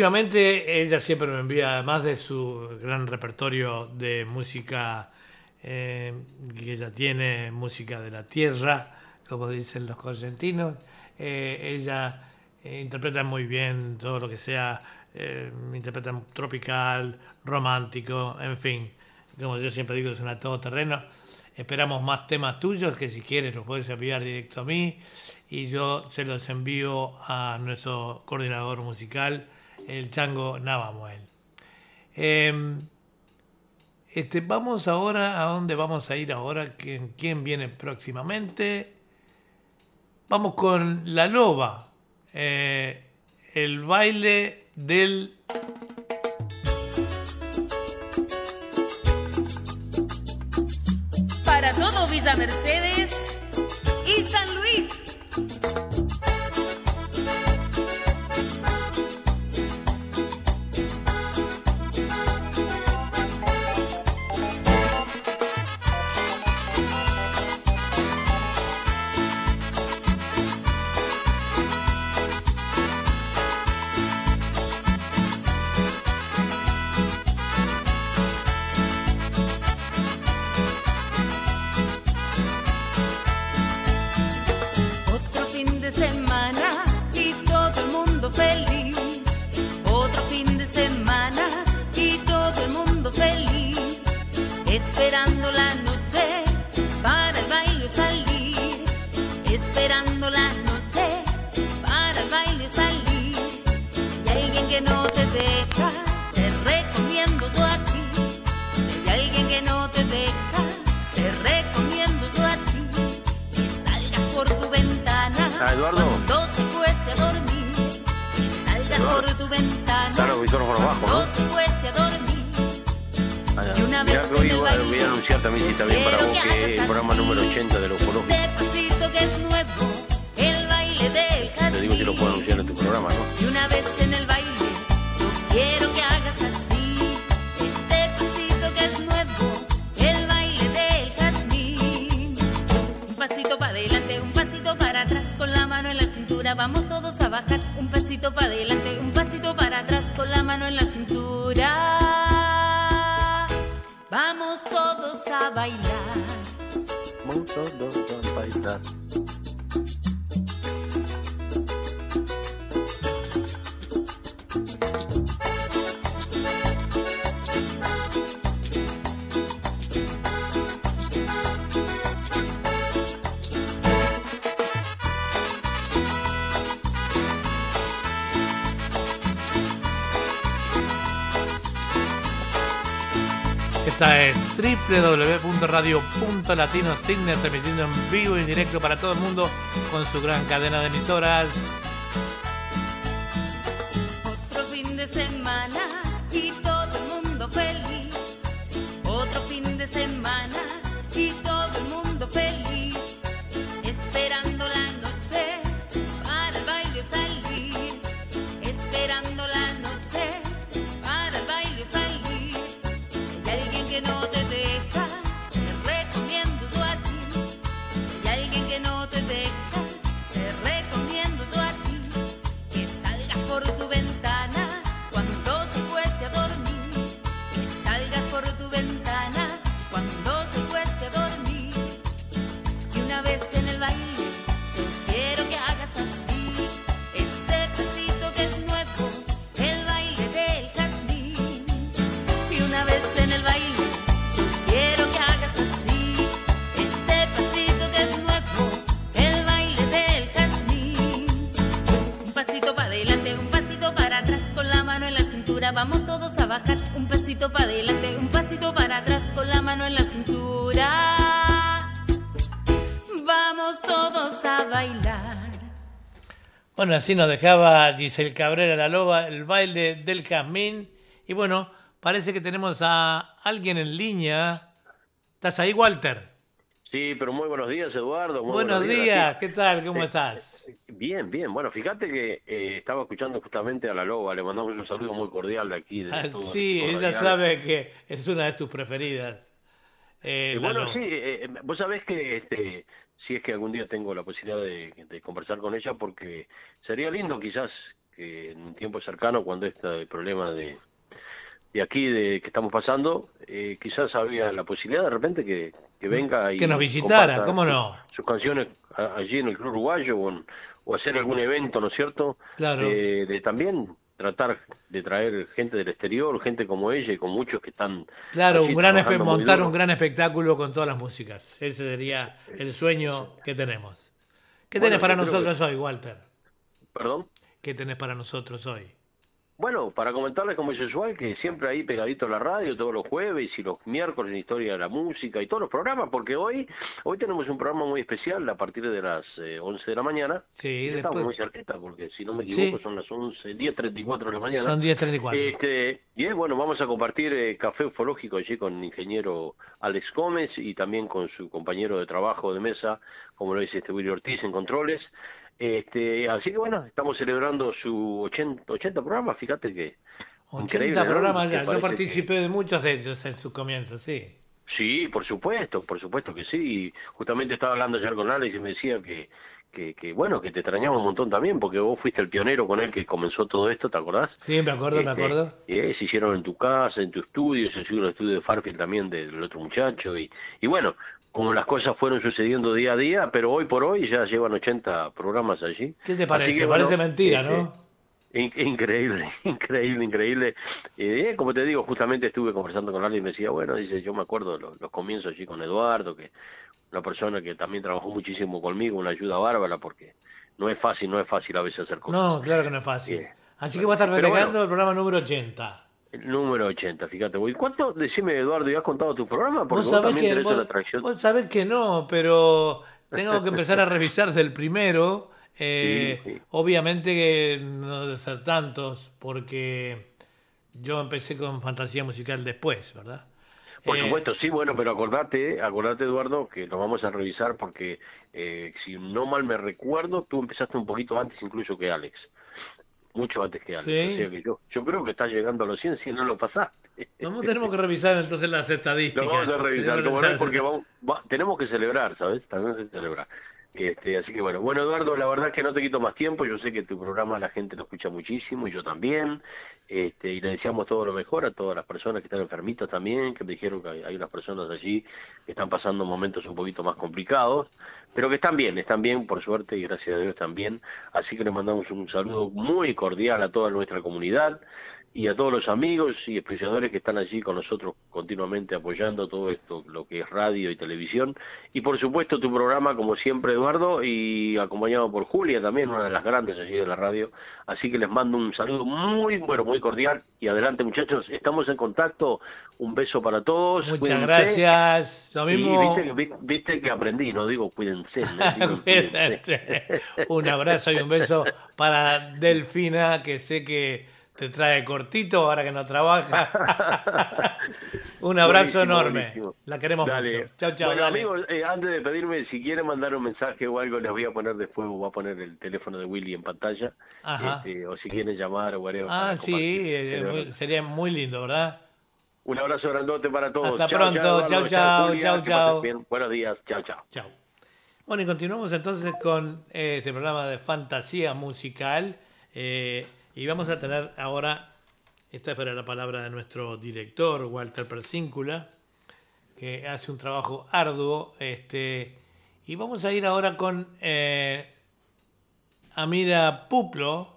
próximamente ella siempre me envía, además de su gran repertorio de música eh, que ella tiene, música de la tierra, como dicen los correntinos, eh, ella eh, interpreta muy bien todo lo que sea, interpreta tropical, romántico, en fin, como yo siempre digo, es una todoterreno. Esperamos más temas tuyos que si quieres los puedes enviar directo a mí y yo se los envío a nuestro coordinador musical, el Chango Navamuel. Eh, este, vamos ahora a dónde vamos a ir ahora, ¿quién, viene próximamente? Vamos con La Loba, eh, el baile del Para todo Villa Mercedes y San Luis. También si está bien para vos que que es el programa número 80 de los que del Te digo si lo puedo anunciar en tu programa, ¿no? Y una vez en el baile, a bailar. Muchos dos van bailar. Esta es www.radio.latinosignet transmitiendo en vivo y en directo para todo el mundo con su gran cadena de emisoras. Bueno, así nos dejaba Giselle Cabrera la Loba, el baile del jazmín. Y bueno, parece que tenemos a alguien en línea. ¿Estás ahí, Walter? Sí, pero muy buenos días, Eduardo. muy Buenos días, ¿qué tal? ¿Cómo Eh, estás? Bien, bien. Bueno, fíjate que eh, estaba escuchando justamente a la Loba, le mandamos un saludo muy cordial de aquí. De Ah, todo- sí, ella sabe que es una de tus preferidas. Eh, la bueno, Loba. sí, eh, eh, vos sabés que este, si es que algún día tengo la posibilidad de, de conversar con ella, porque sería lindo quizás que en un tiempo cercano, cuando este problema de, de aquí de que estamos pasando, eh, quizás había la posibilidad de repente que, que venga y Que nos visitara, ¿cómo sus- no? sus canciones a- allí en el Club Uruguayo o, en- o hacer algún evento, ¿no es cierto? Claro. Eh, de también tratar de traer gente del exterior, gente como ella y con muchos que están Claro, un gran montar un gran espectáculo con todas las músicas. Ese sería el sueño que tenemos. ¿Qué Bueno, tenés para nosotros hoy, Walter? Perdón. ¿Qué tenés para nosotros hoy? Bueno, para comentarles como es usual que siempre ahí pegadito a la radio todos los jueves y los miércoles en Historia de la Música y todos los programas, porque hoy hoy tenemos un programa muy especial a partir de las eh, 11 de la mañana. Sí, Ya Estamos después- muy cerquita, porque si no me equivoco Sí. son las 11, 10.34 de la mañana. Son 10.34. Este, y es bueno, vamos a compartir eh, café ufológico allí con el ingeniero Alex Gómez y también con su compañero de trabajo de mesa, como lo dice este Willy Ortiz en Controles. Este, así que bueno, estamos celebrando su 80, 80 programas, fíjate que 80 increíble, ¿no? programas ya. Yo que- participé de muchos de ellos en sus comienzos, sí. Sí, por supuesto, por supuesto que sí. Y Justamente estaba hablando ayer con Alex y me decía que, que, que, bueno, que te extrañaba un montón también, porque vos fuiste el pionero con él que comenzó todo esto, ¿te acordás? Sí, me acuerdo, me Este, acuerdo. eh, se hicieron en tu casa, en tu estudio, se hicieron el estudio de Farfield también del otro muchacho. Y, y bueno, como las cosas fueron sucediendo día a día, pero hoy por hoy ya llevan 80 programas allí. ¿Qué te parece? que, bueno, Parece mentira, este, ¿no? In- Increíble, <laughs> increíble, increíble. Eh, como te digo, justamente estuve conversando con alguien y me decía, bueno, dice, yo me acuerdo los, los comienzos allí con Eduardo, que una persona que también trabajó muchísimo conmigo, una ayuda bárbara, porque no es fácil, no es fácil a veces hacer cosas. No, claro que no es fácil. Así que voy a estar bueno. el programa número 80. El número 80, fíjate. voy. ¿Cuánto, decime Eduardo, ya has contado tu programa? Porque Vos vos, sabés, que, vos, atracción. vos sabés que no, pero tengo que empezar a revisar del primero. <laughs> eh, Sí, sí. Obviamente que no debe ser tantos, porque yo empecé con fantasía musical después, ¿verdad? Por Eh, supuesto, sí, bueno, pero acordate, acordate Eduardo, que lo vamos a revisar porque eh, si no mal me recuerdo, tú empezaste un poquito antes incluso que Alex. Mucho antes que Alex. Sí. O sea que yo, yo creo que estás llegando a los 100 si no lo pasaste. Vamos, tenemos que revisar entonces las estadísticas. Lo vamos a revisar, como no, porque vamos, va- tenemos que celebrar, ¿sabes? Tenemos que celebrar. Este, así que bueno, bueno Eduardo, la verdad es que no te quito más tiempo, yo sé que tu programa la gente lo escucha muchísimo y yo también, este, y le deseamos todo lo mejor a todas las personas que están enfermitas también, que me dijeron que hay, unas personas allí que están pasando momentos un poquito más complicados, pero que están bien, están bien, por suerte, y gracias a Dios también, así que les mandamos un saludo muy cordial a toda nuestra comunidad y a todos los amigos y especiadores que están allí con nosotros continuamente apoyando todo esto, lo que es radio y televisión. Y por supuesto tu programa, como siempre, Eduardo, y acompañado por Julia también, una de las grandes allí de la radio. Así que les mando un saludo muy, bueno, muy cordial. Y adelante, muchachos, estamos en contacto. Un beso para todos. Muchas cuídense. gracias. Lo Y mismo. viste, que- vi- viste que aprendí, no digo cuídense. no digo <laughs> cuídense. un abrazo y un beso para Delfina, que sé que te trae cortito ahora que no trabaja. <laughs> un abrazo Buenísimo, enorme. buenísimo. La queremos Dale. mucho. Chao, chao. Bueno, amigos, eh, antes de pedirme, si quieren mandar un mensaje o algo, les voy a poner después, voy a poner el teléfono de Willy en pantalla. Este, o si quieren llamar o whatever. Ah, sí, eh, muy- sería muy lindo, ¿verdad? Un abrazo grandote para todos. Hasta Chao, pronto. Chao, chao, chao, chao. Buenos días. Chao, chao. Chao. Bueno, y continuamos entonces con eh, este programa de fantasía musical. eh, y vamos a tener ahora, esta es para la palabra de nuestro director, Walter Persíncula, que hace un trabajo arduo. Este, y vamos a ir ahora con eh, Amira Puplo.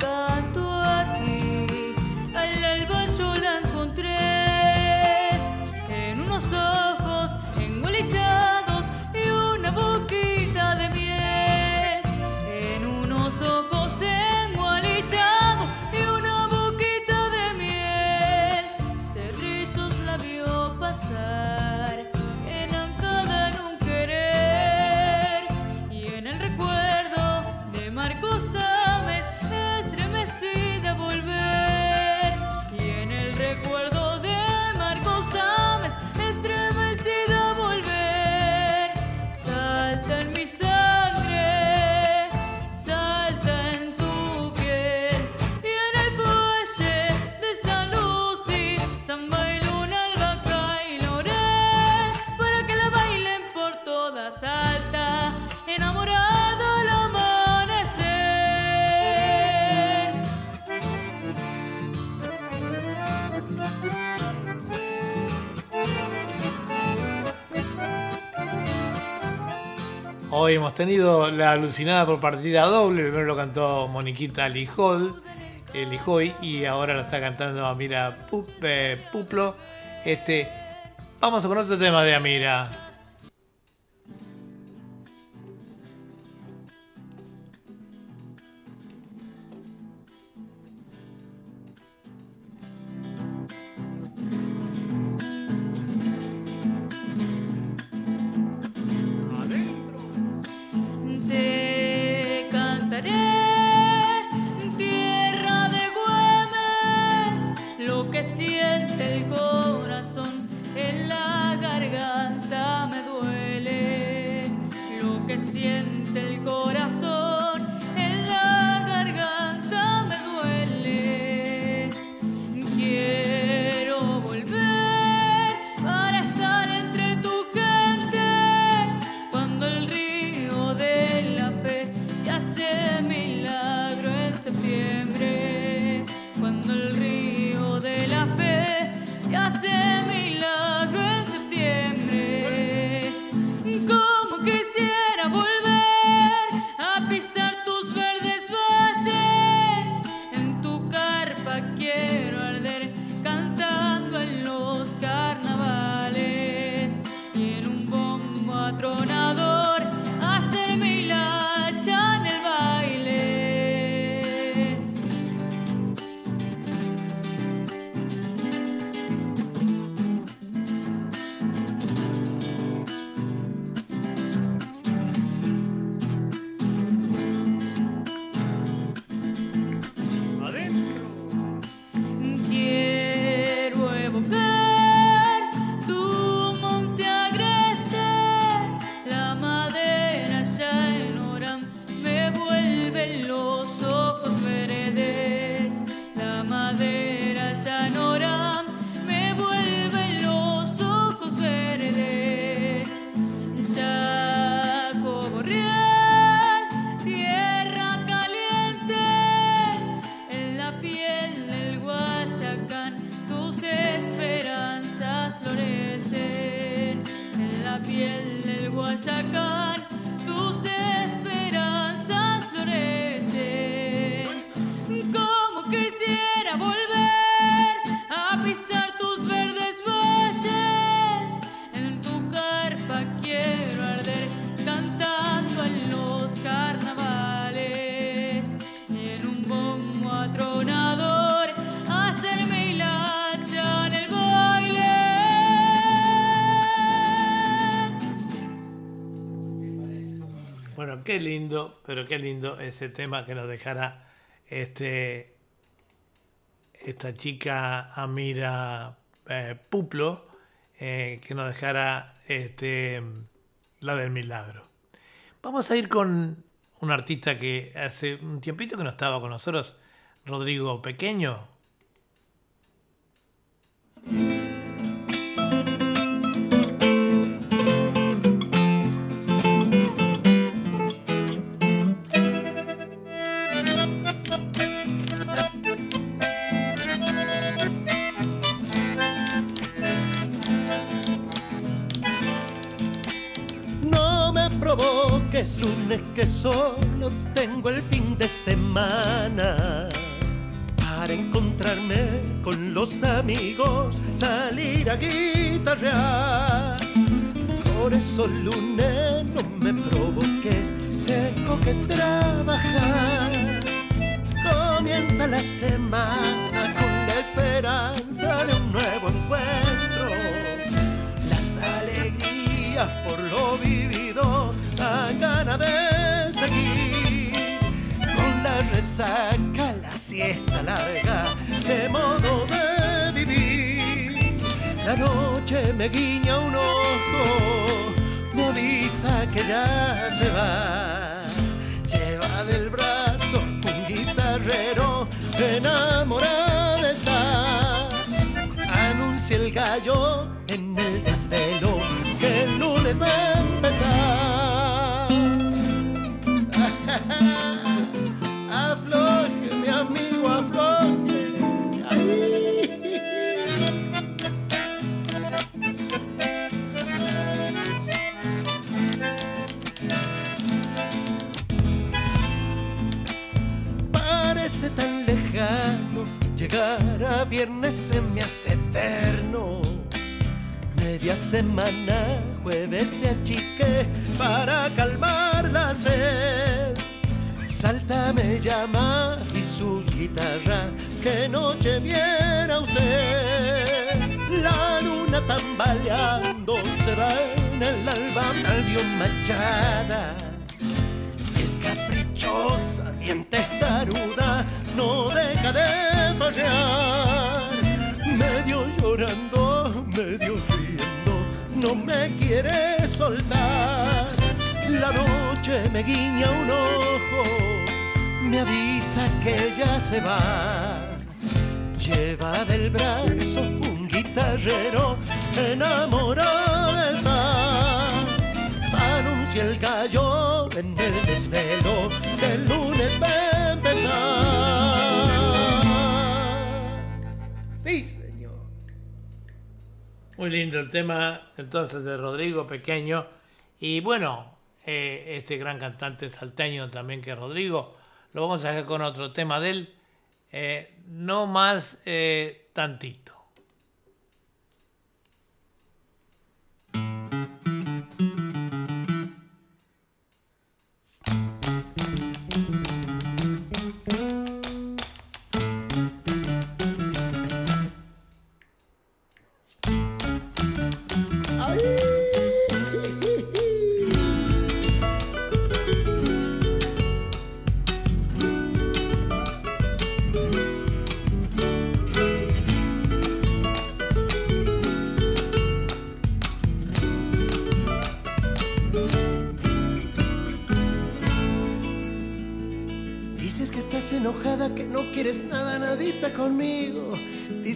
go. habíamos tenido La Alucinada por partida doble. Primero lo cantó Moniquita Lijol, eh, Lijoy, y ahora lo está cantando Amira Pup, eh, Puplo. Este, vamos con otro tema de Amira. lindo, pero qué lindo ese tema que nos dejará este, esta chica Amira eh, Puplo, eh, que nos dejará este, la del milagro. Vamos a ir con un artista que hace un tiempito que no estaba con nosotros, Rodrigo Pequeño. Es lunes que solo tengo el fin de semana para encontrarme con los amigos, salir a guitarrear. Por eso lunes no me provoques, tengo que trabajar. Comienza la semana con la esperanza de un nuevo encuentro. Las alegrías por lo dan ganas de seguir. Con la resaca, la siesta larga, de modo de vivir. La noche me guiña un ojo, me avisa que ya se va. Lleva del brazo un guitarrero enamorado está. Anuncia el gallo en el desvelo que el lunes va viernes se me hace eterno. Media semana, jueves de achique para calmar la sed. Salta me llama y sus guitarras, que noche viera usted. La luna tambaleando se va en el alba medio machada. Es caprichosa, bien testaruda, no deja de fallar. Medio llorando, medio riendo, no me quiere soltar. La noche me guiña un ojo, me avisa que ya se va. Lleva del brazo un guitarrero enamorado está. Anuncia el gallo en el desvelo que Muy lindo el tema entonces de Rodrigo Pequeño. Y bueno, eh, este gran cantante salteño también que es Rodrigo, lo vamos a dejar con otro tema de él. eh, no más eh, tantito.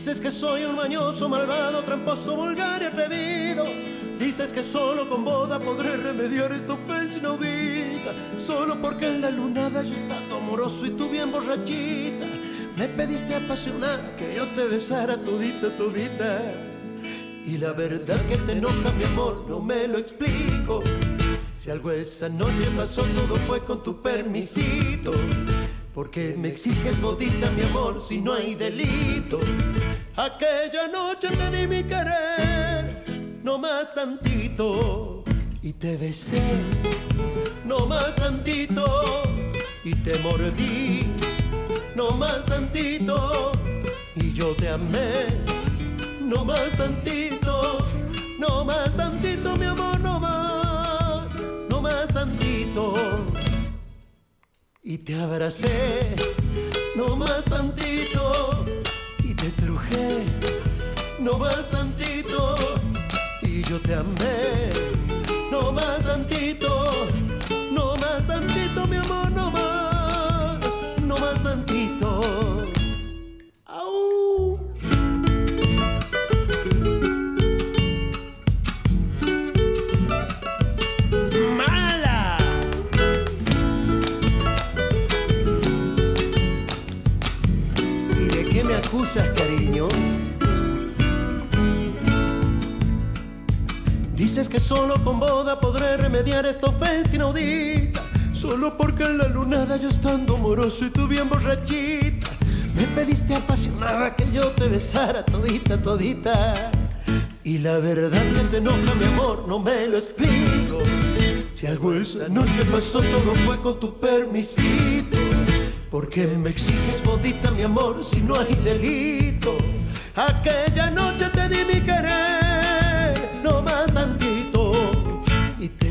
Dices que soy un mañoso, malvado, tramposo, vulgar y atrevido. Dices que solo con boda podré remediar esta ofensa inaudita. Solo porque en la lunada yo estando amoroso y tú bien borrachita. Me pediste apasionada que yo te besara todita, todita. Y la verdad que te enoja, mi amor, no me lo explico. Si algo esa noche pasó, todo fue con tu permisito. Porque me exiges bodita, mi amor, si no hay delito. Aquella noche te di mi querer, no más tantito. Y te besé, no más tantito. Y te mordí, no más tantito. Y yo te amé, no más tantito. No más tantito, mi amor, no más, no más tantito y te abracé, no más tantito, y te estrujé, no más tantito, y yo te amé, no más tantito, Dices que solo con boda podré remediar esta ofensa inaudita. Solo porque en la lunada yo estando moroso y tú bien borrachita. Me pediste apasionada que yo te besara todita, todita. Y la verdad que te enoja, mi amor, no me lo explico. Si algo esa noche pasó, todo fue con tu permisito. Porque me exiges bodita, mi amor, si no hay delito. Aquella noche te di mi querer,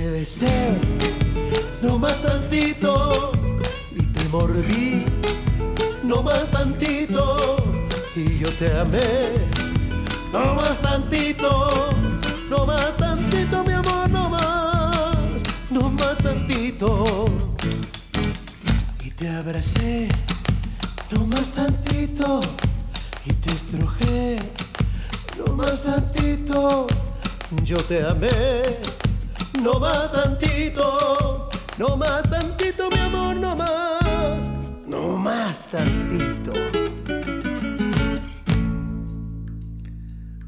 te besé, no más tantito. Y te mordí, no más tantito. Y yo te amé, no más tantito. No más tantito, mi amor, no más, no más tantito. Y te abracé, no más tantito. Y te estrujé, no más tantito. Yo te amé, no más tantito. No más tantito, mi amor, no más. No más tantito.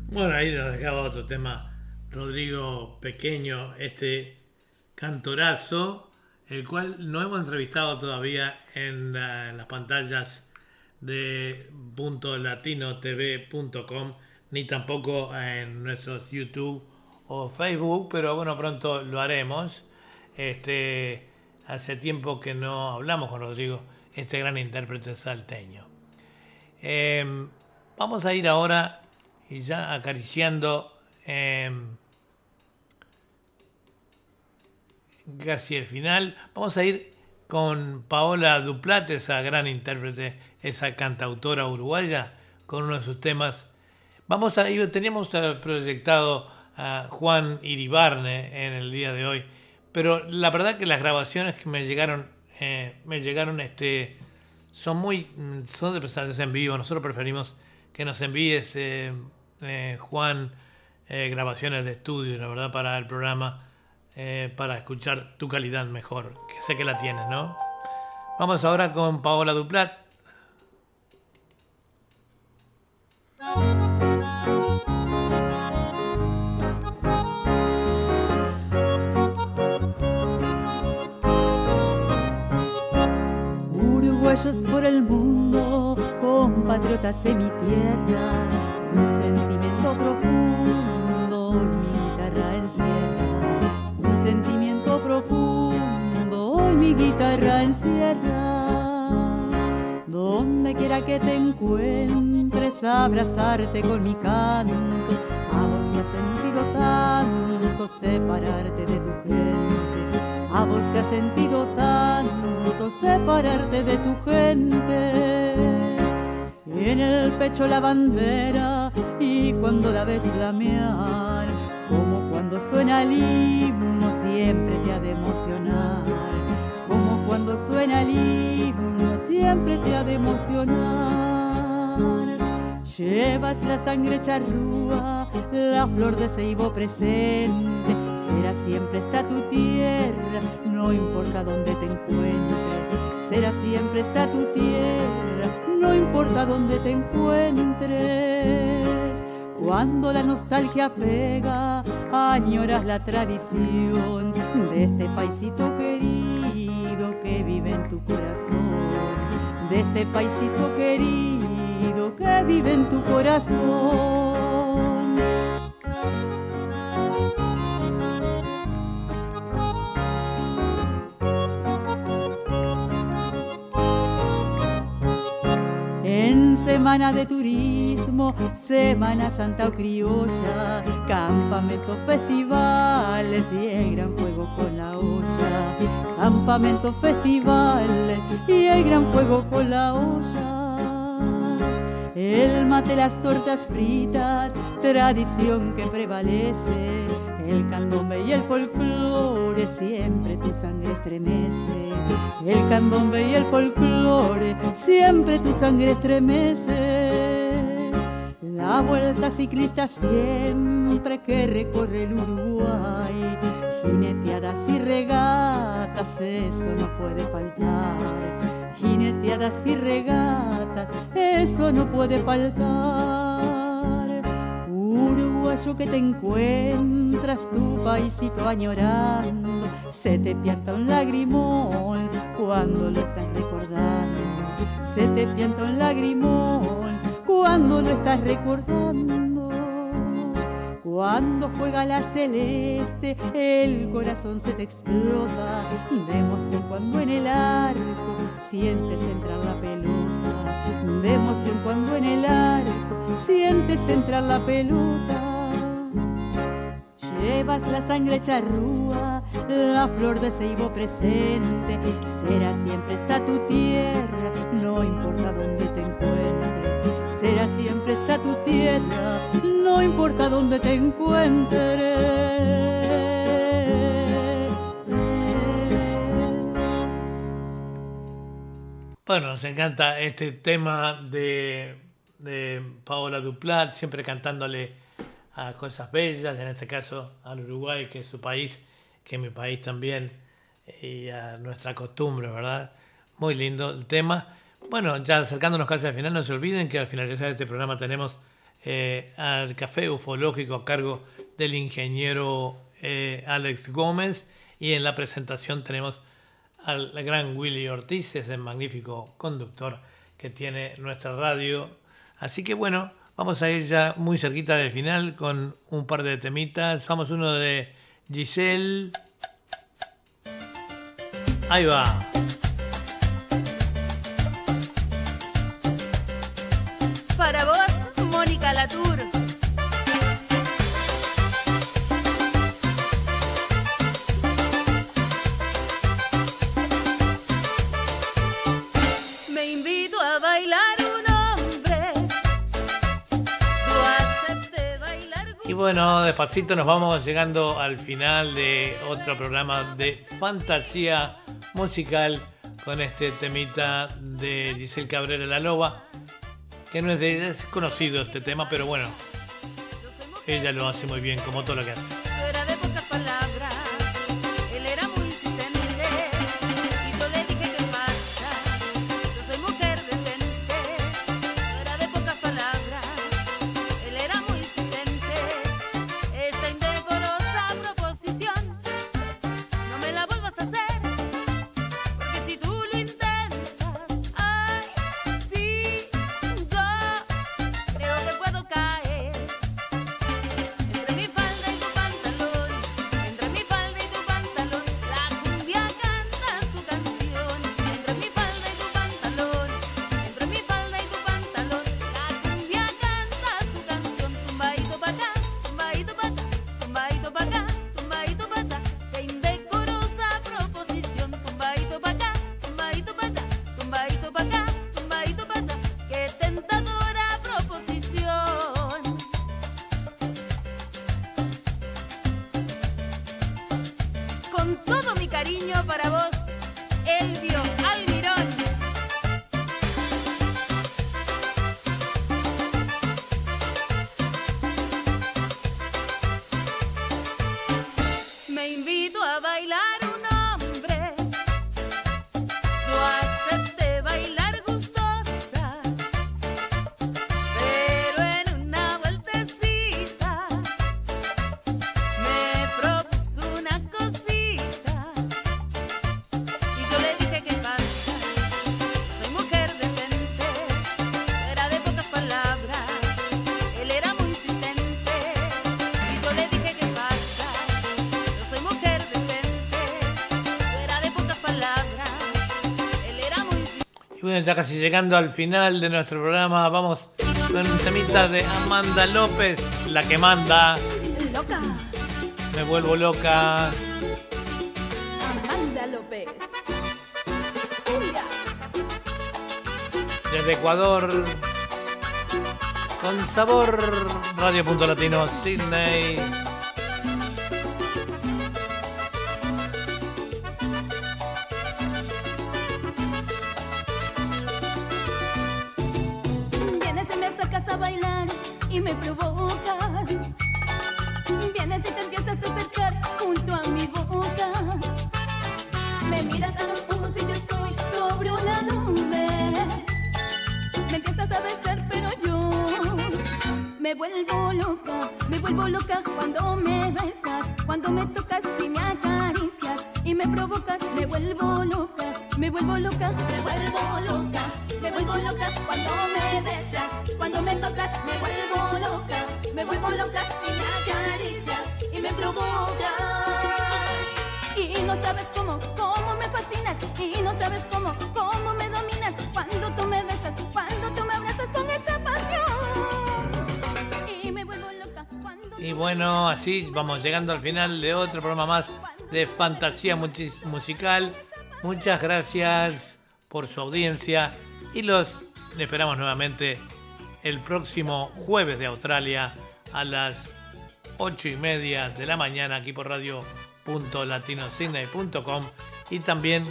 Bueno, ahí nos dejaba otro tema, Rodrigo Pequeño, este cantorazo, el cual no hemos entrevistado todavía en, la- en las pantallas de .latinotv.com ni tampoco en nuestros YouTube o Facebook, pero bueno, pronto lo haremos. Este, hace tiempo que no hablamos con Rodrigo, este gran intérprete salteño. Em, vamos a ir ahora y ya acariciando em, casi el final. Vamos a ir con Paola Duplat, esa gran intérprete, esa cantautora uruguaya, con uno de sus temas. Vamos a ir, teníamos eh, proyectado Juan Iribarne en el día de hoy, pero la verdad que las grabaciones que me llegaron, eh, me llegaron, este, son muy, son de presentaciones en vivo. Nosotros preferimos que nos envíes, eh, Juan, eh, grabaciones de estudio, la verdad, para el programa para escuchar tu calidad mejor, que sé que la tienes, ¿no? Vamos ahora con Paola Duplat. Compatriotas de mi tierra, un sentimiento profundo, mi guitarra encierra, un sentimiento profundo, hoy mi guitarra encierra. Donde quiera que te encuentres, abrazarte con mi canto, a vos me ha sentido tanto separarte de tu gente, a vos que has sentido tanto separarte de tu gente. En el pecho la bandera y cuando la ves flamear, como cuando suena el himno siempre te ha de emocionar, como cuando suena el himno siempre te ha de emocionar. Llevas la sangre charrúa, la flor de ceibo presente, será siempre esta tu tierra, no importa dónde te encuentres, será siempre esta tu tierra, no importa dónde te encuentres. Cuando la nostalgia pega, añoras la tradición de este paisito querido que vive en tu corazón, de este paisito querido que vive en tu corazón. Semana de turismo, Semana Santa o criolla, campamentos, festivales y el gran fuego con la olla. Campamentos, festivales y el gran fuego con la olla. El mate, las tortas fritas, tradición que prevalece. El candombe y el folclore siempre tu sangre estremece. El candombe y el folclore siempre tu sangre estremece. La vuelta ciclista siempre que recorre el Uruguay. Jineteadas y regatas, eso no puede faltar. Jineteadas y regatas, eso no puede faltar. Uruguayo que te encuentras tu paisito añorando, se te pianta un lagrimón cuando lo estás recordando, se te pianta un lagrimón cuando lo estás recordando. Cuando juega la celeste, el corazón se te explota de emoción cuando en el arco sientes entrar la pelota, de emoción cuando en el arco sientes entrar la pelota. Llevas la sangre charrúa, la flor de ceibo presente, será siempre esta tu tierra, no importa dónde te encuentres, será siempre esta tu tierra, no importa dónde te encuentres. Bueno, nos encanta este tema de, Paola Duplat, siempre cantándole a cosas bellas, en este caso al Uruguay, que es su país, que es mi país también, y a nuestra costumbre, ¿verdad? Muy lindo el tema. Bueno, ya acercándonos casi al final, no se olviden que al finalizar este programa tenemos eh, al café ufológico a cargo del ingeniero eh, Alex Gómez y en la presentación tenemos al gran Willy Ortiz, ese magnífico conductor que tiene nuestra radio. Así que bueno, vamos a ir ya muy cerquita del final con un par de temitas. Vamos uno de Giselle. Ahí va. Para vos, Mónica Latour. Bueno, despacito nos vamos llegando al final de otro programa de fantasía musical con este temita de Giselle Cabrera La Loba, que no es de es este tema, pero bueno, ella lo hace muy bien, como todo lo que hace. Ya casi llegando al final de nuestro programa, vamos con un temita de Amanda López, la que manda. Loca, Me vuelvo loca. Amanda López. Desde Ecuador. Con sabor. Radio Punto Latino, Sydney. Vamos llegando al final de otro programa más de fantasía musical. Muchas gracias por su audiencia y los esperamos nuevamente el próximo jueves de Australia a las 8 y media de la mañana aquí por radio.latinosidney.com y también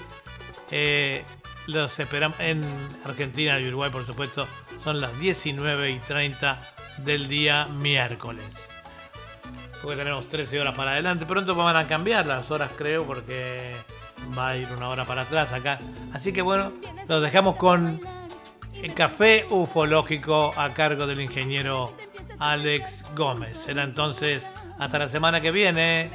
eh, los esperamos en Argentina y Uruguay, por supuesto, son las 19 y 30 del día miércoles. Porque tenemos 13 horas para adelante. Pronto van a cambiar las horas, creo, porque va a ir una hora para atrás acá. Así que bueno, los dejamos con el café ufológico a cargo del ingeniero Alex Gómez. Será entonces hasta la semana que viene.